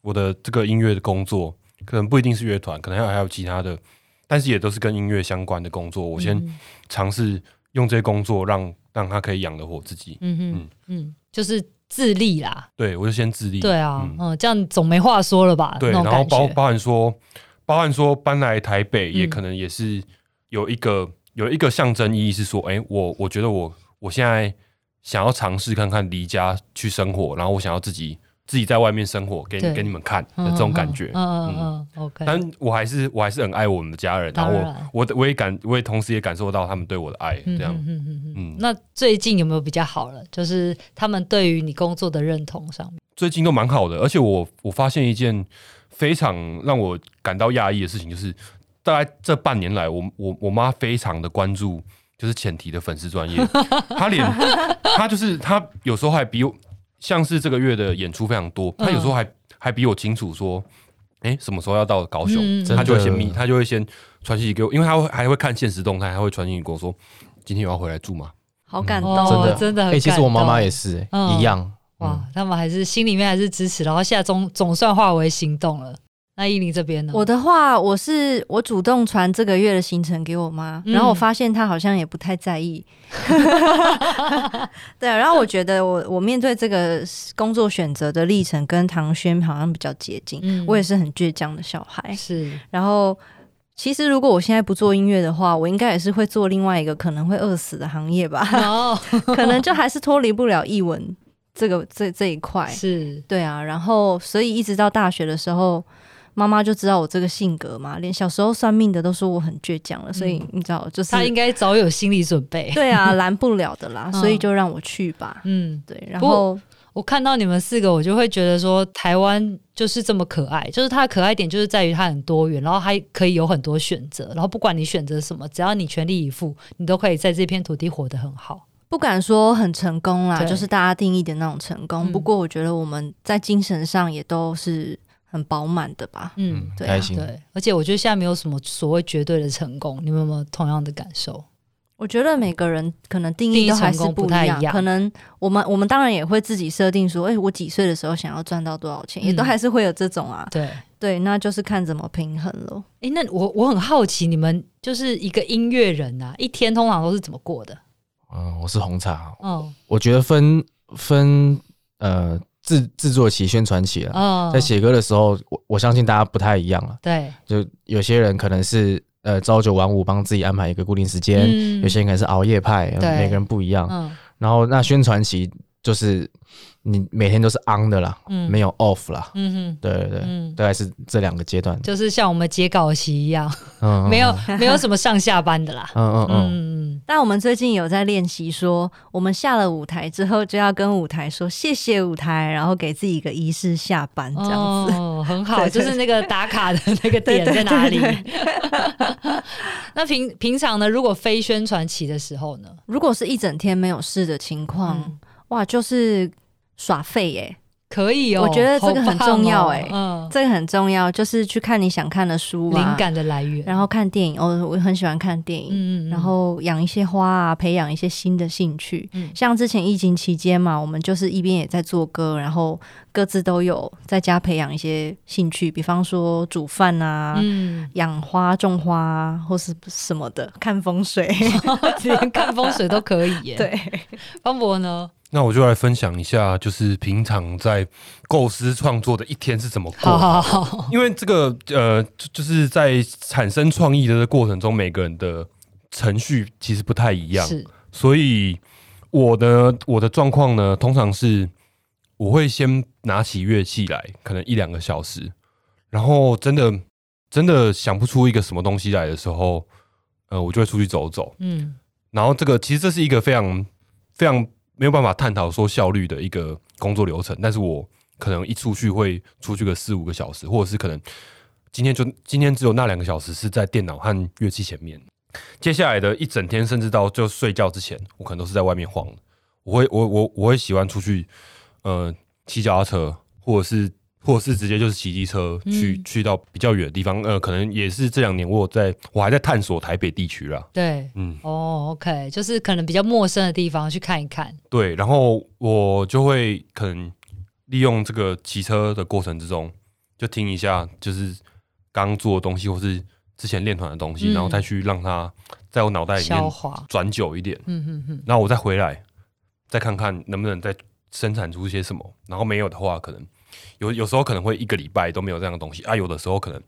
我的这个音乐的工作，可能不一定是乐团，可能还有还有其他的，但是也都是跟音乐相关的工作。我先尝试用这些工作让让他可以养得活自己。嗯嗯嗯，就是自立啦。对，我就先自立。对啊，嗯，嗯，这样总没话说了吧？对，然后包包含说，包含说搬来台北，也可能也是有一个。有一个象征意义是说，哎、欸，我我觉得我我现在想要尝试看看离家去生活，然后我想要自己自己在外面生活，给你给你们看的这种感觉。嗯嗯嗯，OK。但我还是我还是很爱我们的家人，然后我我我也感我也同时也感受到他们对我的爱，这样。嗯嗯嗯嗯。那最近有没有比较好了？就是他们对于你工作的认同上面，最近都蛮好的。而且我我发现一件非常让我感到讶异的事情，就是。大概这半年来，我我我妈非常的关注，就是浅提的粉丝专业，她连她就是她有时候还比我，像是这个月的演出非常多，她有时候还还比我清楚说，哎、欸，什么时候要到高雄，她、嗯、就会先密，她就会先传信息给我，因为她会还会看现实动态，她会传信息给我说，今天有要回来住吗？好感动，嗯、真的。真的，哎、欸，其实我妈妈也是、欸嗯、一样，哇，他们还是心里面还是支持，然后现在总总算化为行动了。那依琳这边呢？我的话，我是我主动传这个月的行程给我妈，嗯、然后我发现她好像也不太在意。对，然后我觉得我我面对这个工作选择的历程跟唐轩好像比较接近。嗯、我也是很倔强的小孩。是。然后，其实如果我现在不做音乐的话，我应该也是会做另外一个可能会饿死的行业吧。哦、可能就还是脱离不了译文这个这这一块。是。对啊，然后所以一直到大学的时候。妈妈就知道我这个性格嘛，连小时候算命的都说我很倔强了，嗯、所以你知道，就是他应该早有心理准备。对啊，拦不了的啦，所以就让我去吧。嗯，对。然后我看到你们四个，我就会觉得说，台湾就是这么可爱，就是它可爱点就是在于它很多元，然后还可以有很多选择，然后不管你选择什么，只要你全力以赴，你都可以在这片土地活得很好。不敢说很成功啦，就是大家定义的那种成功。嗯、不过我觉得我们在精神上也都是。很饱满的吧，嗯，对、啊，对，而且我觉得现在没有什么所谓绝对的成功，你们有没有同样的感受？我觉得每个人可能定义都还是不，不太一样。可能我们我们当然也会自己设定说，哎、欸，我几岁的时候想要赚到多少钱，嗯、也都还是会有这种啊。对对，那就是看怎么平衡了。哎、欸，那我我很好奇，你们就是一个音乐人啊，一天通常都是怎么过的？嗯，我是红茶。嗯，我觉得分分呃。制制作期、宣传期了。哦，在写歌的时候，我我相信大家不太一样了。对，就有些人可能是呃朝九晚五，帮自己安排一个固定时间；嗯、有些人可能是熬夜派，每个人不一样。嗯，然后那宣传期就是。你每天都是 on 的啦，嗯，没有 off 啦，嗯哼，对对对，嗯，大概是这两个阶段，就是像我们截稿期一样，嗯，没有没有什么上下班的啦，嗯嗯嗯嗯。但我们最近有在练习说，我们下了舞台之后就要跟舞台说谢谢舞台，然后给自己一个仪式下班这样子，哦，很好，就是那个打卡的那个点在哪里？那平平常呢？如果非宣传期的时候呢？如果是一整天没有事的情况，哇，就是。耍废耶、欸，可以哦。我觉得这个很重要哎、欸，嗯，这个很重要，就是去看你想看的书，灵感的来源，然后看电影。哦，我很喜欢看电影，嗯，然后养一些花啊，培养一些新的兴趣。嗯，像之前疫情期间嘛，我们就是一边也在做歌，然后各自都有在家培养一些兴趣，比方说煮饭啊，嗯，养花、种花或是什么的，看风水 连看风水都可以耶。对，方博呢？那我就来分享一下，就是平常在构思创作的一天是怎么过。好好好，因为这个呃，就是在产生创意的这个过程中，每个人的程序其实不太一样。是，所以我的我的状况呢，通常是我会先拿起乐器来，可能一两个小时，然后真的真的想不出一个什么东西来的时候，呃，我就会出去走走。嗯，然后这个其实这是一个非常非常。没有办法探讨说效率的一个工作流程，但是我可能一出去会出去个四五个小时，或者是可能今天就今天只有那两个小时是在电脑和乐器前面，接下来的一整天甚至到就睡觉之前，我可能都是在外面晃。我会我我我会喜欢出去，呃，骑脚踏车，或者是。或者是直接就是骑机车去、嗯、去到比较远的地方，呃，可能也是这两年我有在我还在探索台北地区啦。对，嗯，哦，OK，就是可能比较陌生的地方去看一看。对，然后我就会可能利用这个骑车的过程之中，就听一下就是刚做的东西，或是之前练团的东西，嗯、然后再去让它在我脑袋里面转久一点。嗯嗯嗯。然后我再回来，再看看能不能再生产出些什么。然后没有的话，可能。有有时候可能会一个礼拜都没有这样的东西啊，有的时候可能，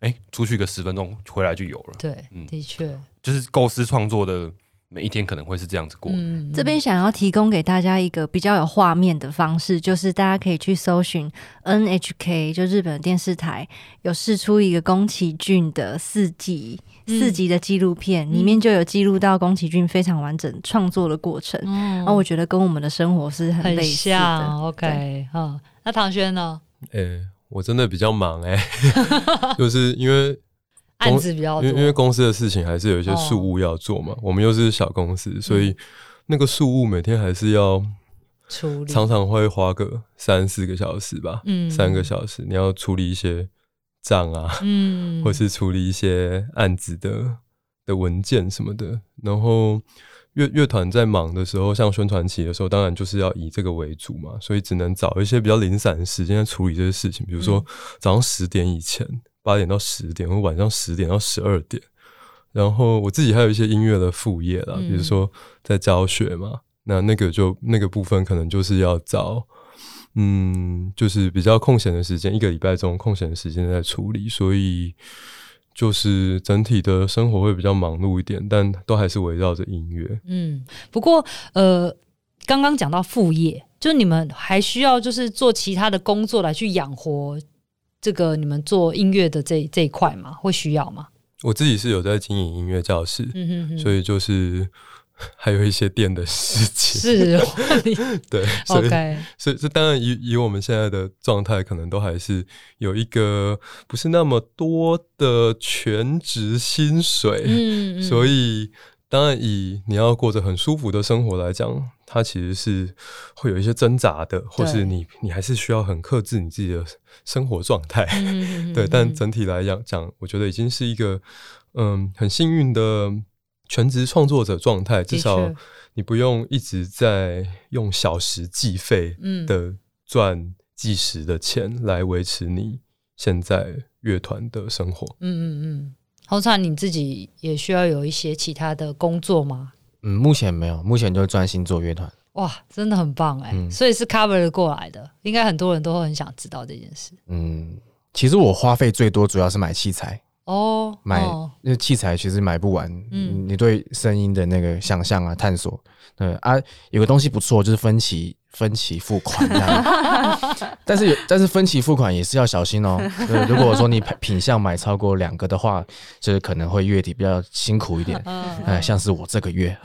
哎、欸，出去个十分钟回来就有了。对，嗯，的确，就是构思创作的每一天可能会是这样子过。嗯，这边想要提供给大家一个比较有画面的方式，就是大家可以去搜寻 NHK，就日本电视台有释出一个宫崎骏的四季。四集的纪录片、嗯、里面就有记录到宫崎骏非常完整创作的过程，嗯，然后我觉得跟我们的生活是很类似的。很像 OK，好，那唐轩呢？哎、欸，我真的比较忙哎、欸，就是因为案子比较多，因为因为公司的事情还是有一些事务要做嘛。哦、我们又是小公司，所以那个事务每天还是要处理，常常会花个三四个小时吧，嗯，三个小时你要处理一些。账啊，嗯，或是处理一些案子的的文件什么的。然后乐乐团在忙的时候，像宣传期的时候，当然就是要以这个为主嘛，所以只能找一些比较零散的时间来处理这些事情。比如说早上十点以前，八点到十点，或晚上十点到十二点。然后我自己还有一些音乐的副业啦，比如说在教学嘛，那那个就那个部分可能就是要找。嗯，就是比较空闲的时间，一个礼拜中空闲的时间在处理，所以就是整体的生活会比较忙碌一点，但都还是围绕着音乐。嗯，不过呃，刚刚讲到副业，就你们还需要就是做其他的工作来去养活这个你们做音乐的这这一块吗？会需要吗？我自己是有在经营音乐教室，嗯哼哼，所以就是。还有一些店的事情是哦，对，所以.所以这当然以以我们现在的状态，可能都还是有一个不是那么多的全职薪水，嗯，嗯，所以当然以你要过着很舒服的生活来讲，它其实是会有一些挣扎的，或是你你还是需要很克制你自己的生活状态，嗯、对，但整体来讲讲，我觉得已经是一个嗯很幸运的。全职创作者状态，至少你不用一直在用小时计费的赚计时的钱来维持你现在乐团的生活。嗯嗯嗯，洪灿，你自己也需要有一些其他的工作吗？嗯，目前没有，目前就专心做乐团。哇，真的很棒哎、欸！嗯、所以是 cover 过来的，应该很多人都会很想知道这件事。嗯，其实我花费最多主要是买器材哦，买那哦器材其实买不完。嗯，你对声音的那个想象啊、探索，对啊，有个东西不错，就是分期。分期付款这样，但是有但是分期付款也是要小心哦。对，如果说你品相买超过两个的话，就是可能会月底比较辛苦一点。哎，像是我这个月，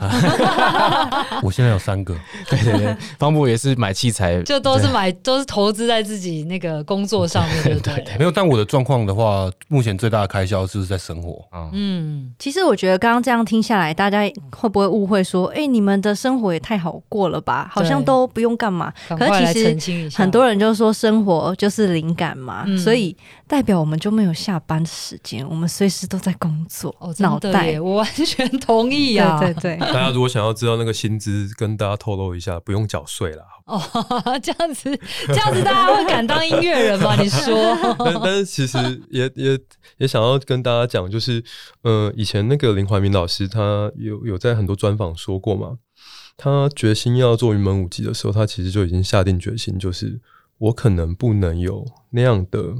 我现在有三个。对对对，方博也是买器材，就都是买都是投资在自己那个工作上面，对对对。没有，但我的状况的话，目前最大的开销就是在生活。嗯，其实我觉得刚刚这样听下来，大家会不会误会说，哎，你们的生活也太好过了吧？好像都不用。干嘛？可是其实很多人就说生活就是灵感嘛，嗯、所以代表我们就没有下班的时间，我们随时都在工作。哦，脑袋，我完全同意啊！对对对，大家如果想要知道那个薪资，跟大家透露一下，不用缴税了。哦，这样子，这样子大家会敢当音乐人吗？你说？但但是其实也也也想要跟大家讲，就是呃，以前那个林怀民老师，他有有在很多专访说过嘛。他决心要做云门舞集的时候，他其实就已经下定决心，就是我可能不能有那样的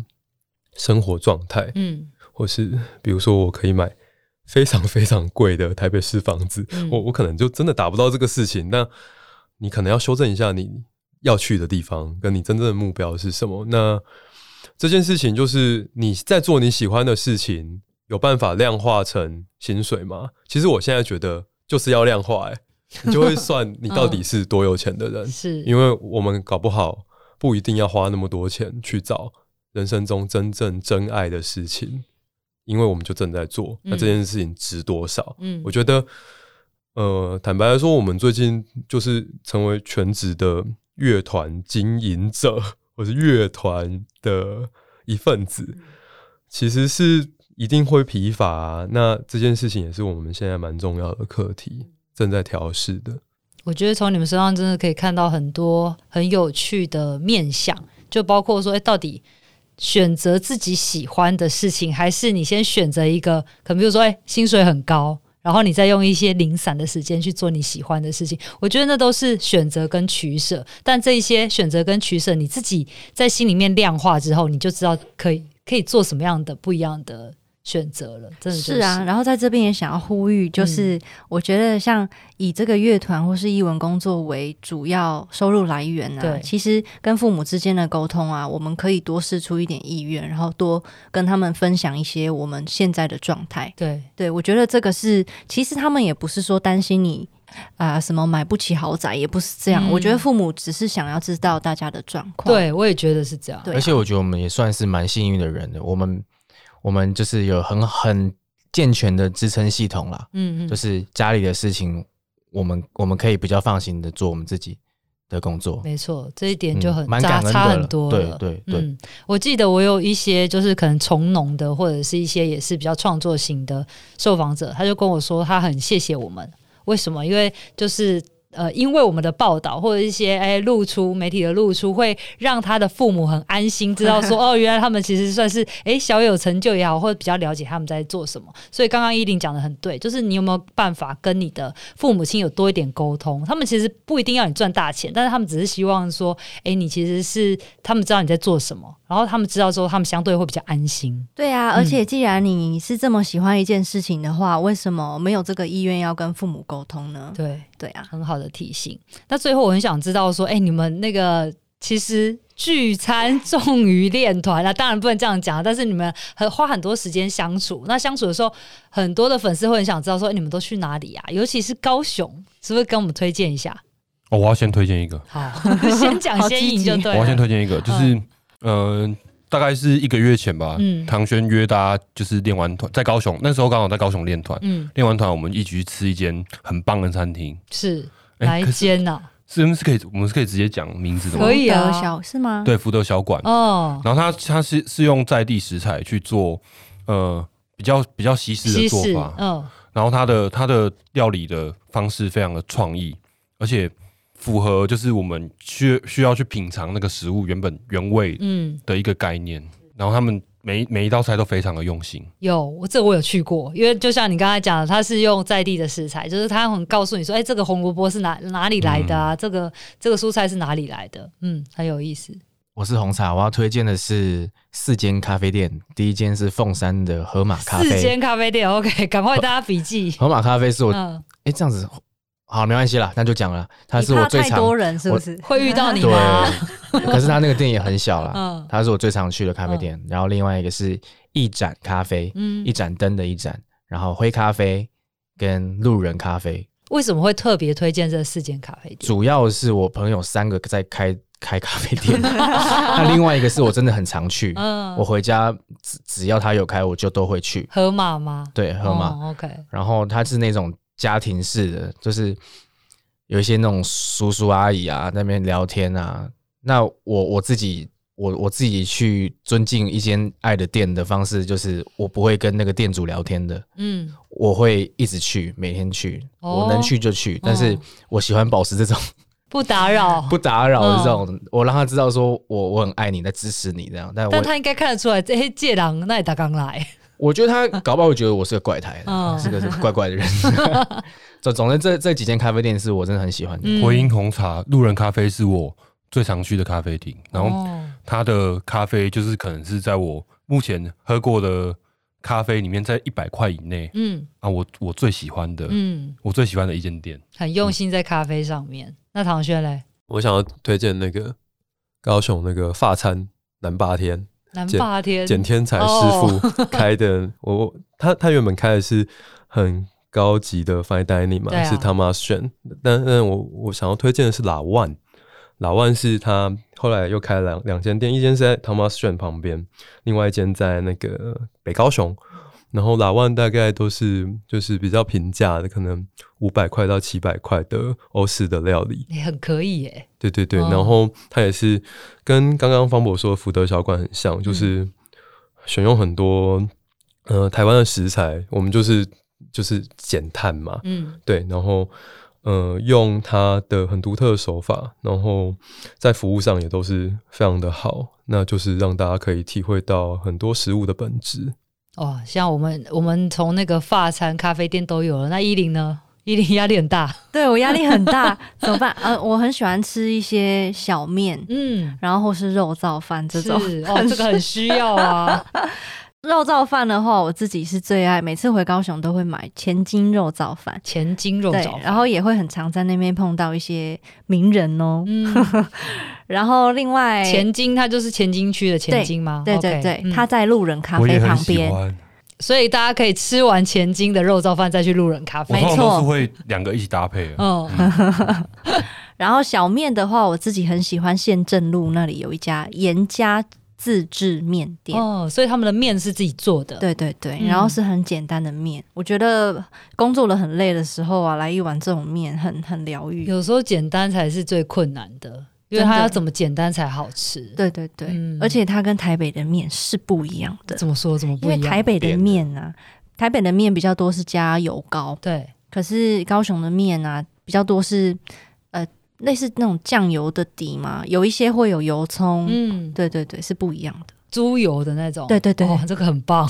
生活状态，嗯，或是比如说我可以买非常非常贵的台北市房子，嗯、我我可能就真的达不到这个事情。那你可能要修正一下你要去的地方，跟你真正的目标是什么？那这件事情就是你在做你喜欢的事情，有办法量化成薪水吗？其实我现在觉得就是要量化、欸，哎。你就会算你到底是多有钱的人，是因为我们搞不好不一定要花那么多钱去找人生中真正真爱的事情，因为我们就正在做，那这件事情值多少？嗯，我觉得，呃，坦白来说，我们最近就是成为全职的乐团经营者，或是乐团的一份子，其实是一定会疲乏啊。那这件事情也是我们现在蛮重要的课题。正在调试的，我觉得从你们身上真的可以看到很多很有趣的面相，就包括说，哎，到底选择自己喜欢的事情，还是你先选择一个，可能比如说，哎，薪水很高，然后你再用一些零散的时间去做你喜欢的事情。我觉得那都是选择跟取舍，但这一些选择跟取舍，你自己在心里面量化之后，你就知道可以可以做什么样的不一样的。选择了，真的、就是、是啊。然后在这边也想要呼吁，就是我觉得像以这个乐团或是艺文工作为主要收入来源呢、啊，对其实跟父母之间的沟通啊，我们可以多试出一点意愿，然后多跟他们分享一些我们现在的状态。对，对我觉得这个是，其实他们也不是说担心你啊、呃、什么买不起豪宅，也不是这样。嗯、我觉得父母只是想要知道大家的状况。对，我也觉得是这样。对啊、而且我觉得我们也算是蛮幸运的人的，我们。我们就是有很很健全的支撑系统啦，嗯嗯，就是家里的事情，我们我们可以比较放心的做我们自己的工作。没错，这一点就很差、嗯、差很多了。对对对，嗯，我记得我有一些就是可能从农的，或者是一些也是比较创作型的受访者，他就跟我说，他很谢谢我们，为什么？因为就是。呃，因为我们的报道或者一些哎露出媒体的露出，会让他的父母很安心，知道说 哦，原来他们其实算是哎小有成就也好，或者比较了解他们在做什么。所以刚刚依林讲的很对，就是你有没有办法跟你的父母亲有多一点沟通？他们其实不一定要你赚大钱，但是他们只是希望说，哎，你其实是他们知道你在做什么，然后他们知道之后他们相对会比较安心。对啊，而且既然你是这么喜欢一件事情的话，为什么没有这个意愿要跟父母沟通呢？对对啊，很好的。的提醒。那最后我很想知道说，哎、欸，你们那个其实聚餐重于练团啊，当然不能这样讲，但是你们很花很多时间相处。那相处的时候，很多的粉丝会很想知道说，欸、你们都去哪里啊？尤其是高雄，是不是跟我们推荐一下？哦，我要先推荐一个。好，先讲先赢就对。我要先推荐一个，就是嗯。呃大概是一个月前吧，嗯，唐轩约大家就是练完团，在高雄，那时候刚好在高雄练团，嗯，练完团我们一起去吃一间很棒的餐厅，是哪一间呢？是是可以，我们是可以直接讲名字的吗？可以啊，小是吗？对，福德小馆哦。然后他他是是用在地食材去做，呃，比较比较西式的做法，嗯。然后他的他的料理的方式非常的创意，而且。符合就是我们需需要去品尝那个食物原本原味嗯的一个概念，嗯、然后他们每每一道菜都非常的用心。有，我这我有去过，因为就像你刚才讲的，他是用在地的食材，就是他很告诉你说，哎、欸，这个红萝卜是哪哪里来的啊？嗯、这个这个蔬菜是哪里来的？嗯，很有意思。我是红茶，我要推荐的是四间咖啡店。第一间是凤山的河马咖啡。四间咖啡店，OK，赶快大家笔记。河马咖啡是我，哎、嗯欸，这样子好，没关系啦，那就讲了。他是我最常太多人是不是会遇到你吗？对，可是他那个店也很小啦。嗯，他是我最常去的咖啡店。嗯、然后另外一个是一盏咖啡，嗯，一盏灯的一盏，然后灰咖啡跟路人咖啡。为什么会特别推荐这四间咖啡店？主要是我朋友三个在开。开咖啡店，那另外一个是我真的很常去，嗯，我回家只只要他有开，我就都会去。河马吗？对，河马。哦，OK。然后他是那种家庭式的，就是有一些那种叔叔阿姨啊那边聊天啊。那我我自己我我自己去尊敬一间爱的店的方式，就是我不会跟那个店主聊天的，嗯，我会一直去，每天去，我能去就去，但是我喜欢保持这种。不打扰，不打扰的这种，嗯、我让他知道说我我很爱你，在支持你这样。但但他应该看得出来，这些借狼那也打刚来。我觉得他搞不好会觉得我是个怪胎，嗯、是个是怪怪的人。总 总之，这这几间咖啡店是我真的很喜欢的。嗯、回音红茶、路人咖啡是我最常去的咖啡厅，然后他的咖啡就是可能是在我目前喝过的。咖啡里面在一百块以内，嗯啊，我我最喜欢的，嗯，我最喜欢的一间店，很用心在咖啡上面。嗯、那唐轩嘞？我想要推荐那个高雄那个发餐南霸天，南霸天简天才师傅开的。我、我他他原本开的是很高级的 fine dining 嘛，啊、是 Thomas Shen，但但我我想要推荐的是 La One。老万是他后来又开了两两间店，一间是在 Thomas Street 旁边，另外一间在那个北高雄。然后老万大概都是就是比较平价的，可能五百块到七百块的欧式的料理，也很可以耶。对对对，哦、然后它也是跟刚刚方博说的福德小馆很像，就是选用很多呃台湾的食材，我们就是就是减碳嘛，嗯，对，然后。呃，用它的很独特的手法，然后在服务上也都是非常的好，那就是让大家可以体会到很多食物的本质。哦，像我们我们从那个发餐咖啡店都有了，那依林呢？依林压力很大，对我压力很大，怎么办？呃，我很喜欢吃一些小面，嗯，然后或是肉燥饭这种，哦，这个很需要啊。肉燥饭的话，我自己是最爱，每次回高雄都会买前金肉燥饭。前金肉燥饭，然后也会很常在那边碰到一些名人哦。嗯、然后另外，前金它就是前金区的前金吗？对对对，它 Okay, 在路人咖啡旁边，所以大家可以吃完前金的肉燥饭再去路人咖啡。没错，是会两个一起搭配。嗯。然后小面的话，我自己很喜欢县政路那里有一家严家。自制面店哦，所以他们的面是自己做的。对对对，然后是很简单的面。嗯、我觉得工作了很累的时候啊，来一碗这种面很很疗愈。有时候简单才是最困难的，因为它要怎么简单才好吃。对对对，嗯、而且它跟台北的面是不一样的。怎么说？怎么不一样？因为台北的面呢、啊，台北的面比较多是加油膏，对。可是高雄的面啊，比较多是。类似那种酱油的底嘛，有一些会有油葱，嗯，对对对，是不一样的，猪油的那种，对对对，哦，这个很棒，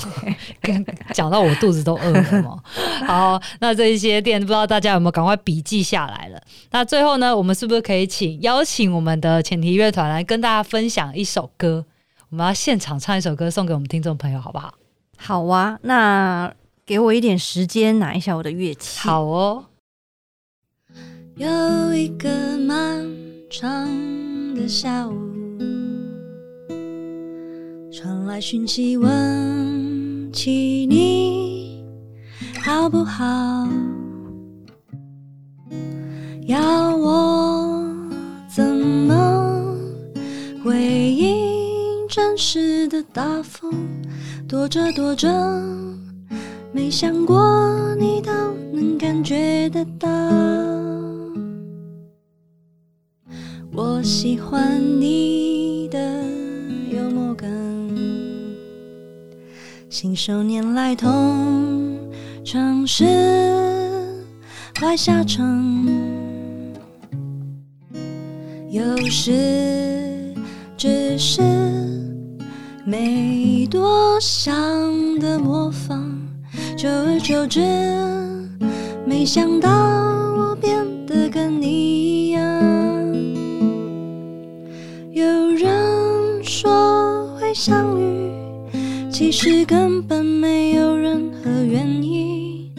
讲到我肚子都饿了嘛。好，那这一些店不知道大家有没有赶快笔记下来了？那最后呢，我们是不是可以请邀请我们的前提乐团来跟大家分享一首歌？我们要现场唱一首歌送给我们听众朋友，好不好？好啊，那给我一点时间拿一下我的乐器。好哦。有一个漫长的下午，传来讯息问起你好不好？要我怎么回应真实的答复？躲着躲着，没想过你都能感觉得到。我喜欢你的幽默感，信手拈来同城市坏下场，有时只是没多想的模仿，久而久之，没想到我变得跟你相遇，其实根本没有任何原因，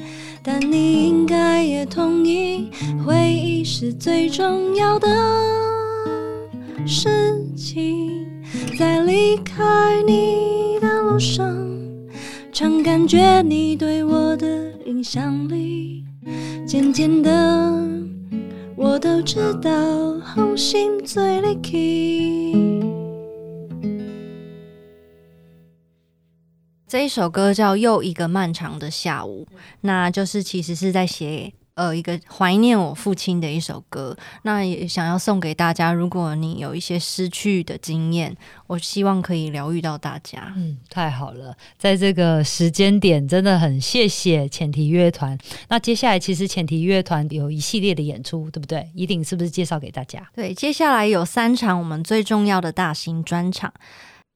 但你应该也同意，回忆是最重要的事情。在离开你的路上，常感觉你对我的影响力。渐渐的，我都知道红心最厉这一首歌叫《又一个漫长的下午》，那就是其实是在写。呃，一个怀念我父亲的一首歌，那也想要送给大家。如果你有一些失去的经验，我希望可以疗愈到大家。嗯，太好了，在这个时间点，真的很谢谢浅提乐团。那接下来，其实浅提乐团有一系列的演出，对不对？一定是不是介绍给大家？对，接下来有三场我们最重要的大型专场。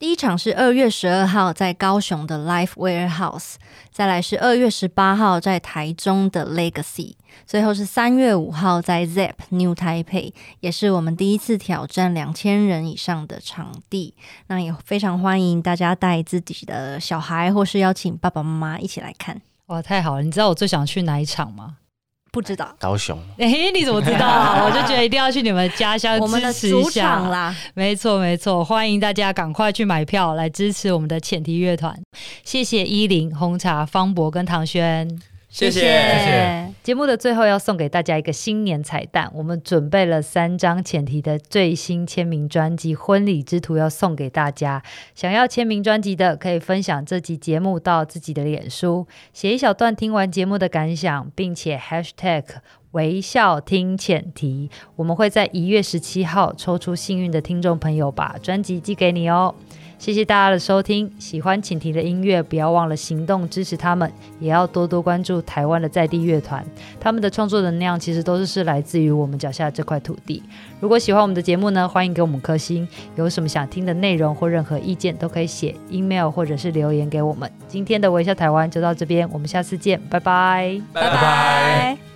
第一场是二月十二号在高雄的 Live Warehouse，再来是二月十八号在台中的 Legacy，最后是三月五号在 ZEP New Taipei，也是我们第一次挑战两千人以上的场地。那也非常欢迎大家带自己的小孩，或是邀请爸爸妈妈一起来看。哇，太好了！你知道我最想去哪一场吗？不知道高雄？哎、欸，你怎么知道？啊 我就觉得一定要去你们家乡支持一下啦！没错，没错，欢迎大家赶快去买票来支持我们的浅提乐团。谢谢依林、红茶、方博跟唐轩。谢谢。节目的最后要送给大家一个新年彩蛋，我们准备了三张浅提的最新签名专辑《婚礼之图》要送给大家。想要签名专辑的，可以分享这集节目到自己的脸书，写一小段听完节目的感想，并且 hashtag 微笑听浅提。我们会在一月十七号抽出幸运的听众朋友，把专辑寄给你哦。谢谢大家的收听，喜欢请提的音乐，不要忘了行动支持他们，也要多多关注台湾的在地乐团，他们的创作能量其实都是是来自于我们脚下这块土地。如果喜欢我们的节目呢，欢迎给我们颗星，有什么想听的内容或任何意见，都可以写 email 或者是留言给我们。今天的微笑台湾就到这边，我们下次见，拜拜，拜拜。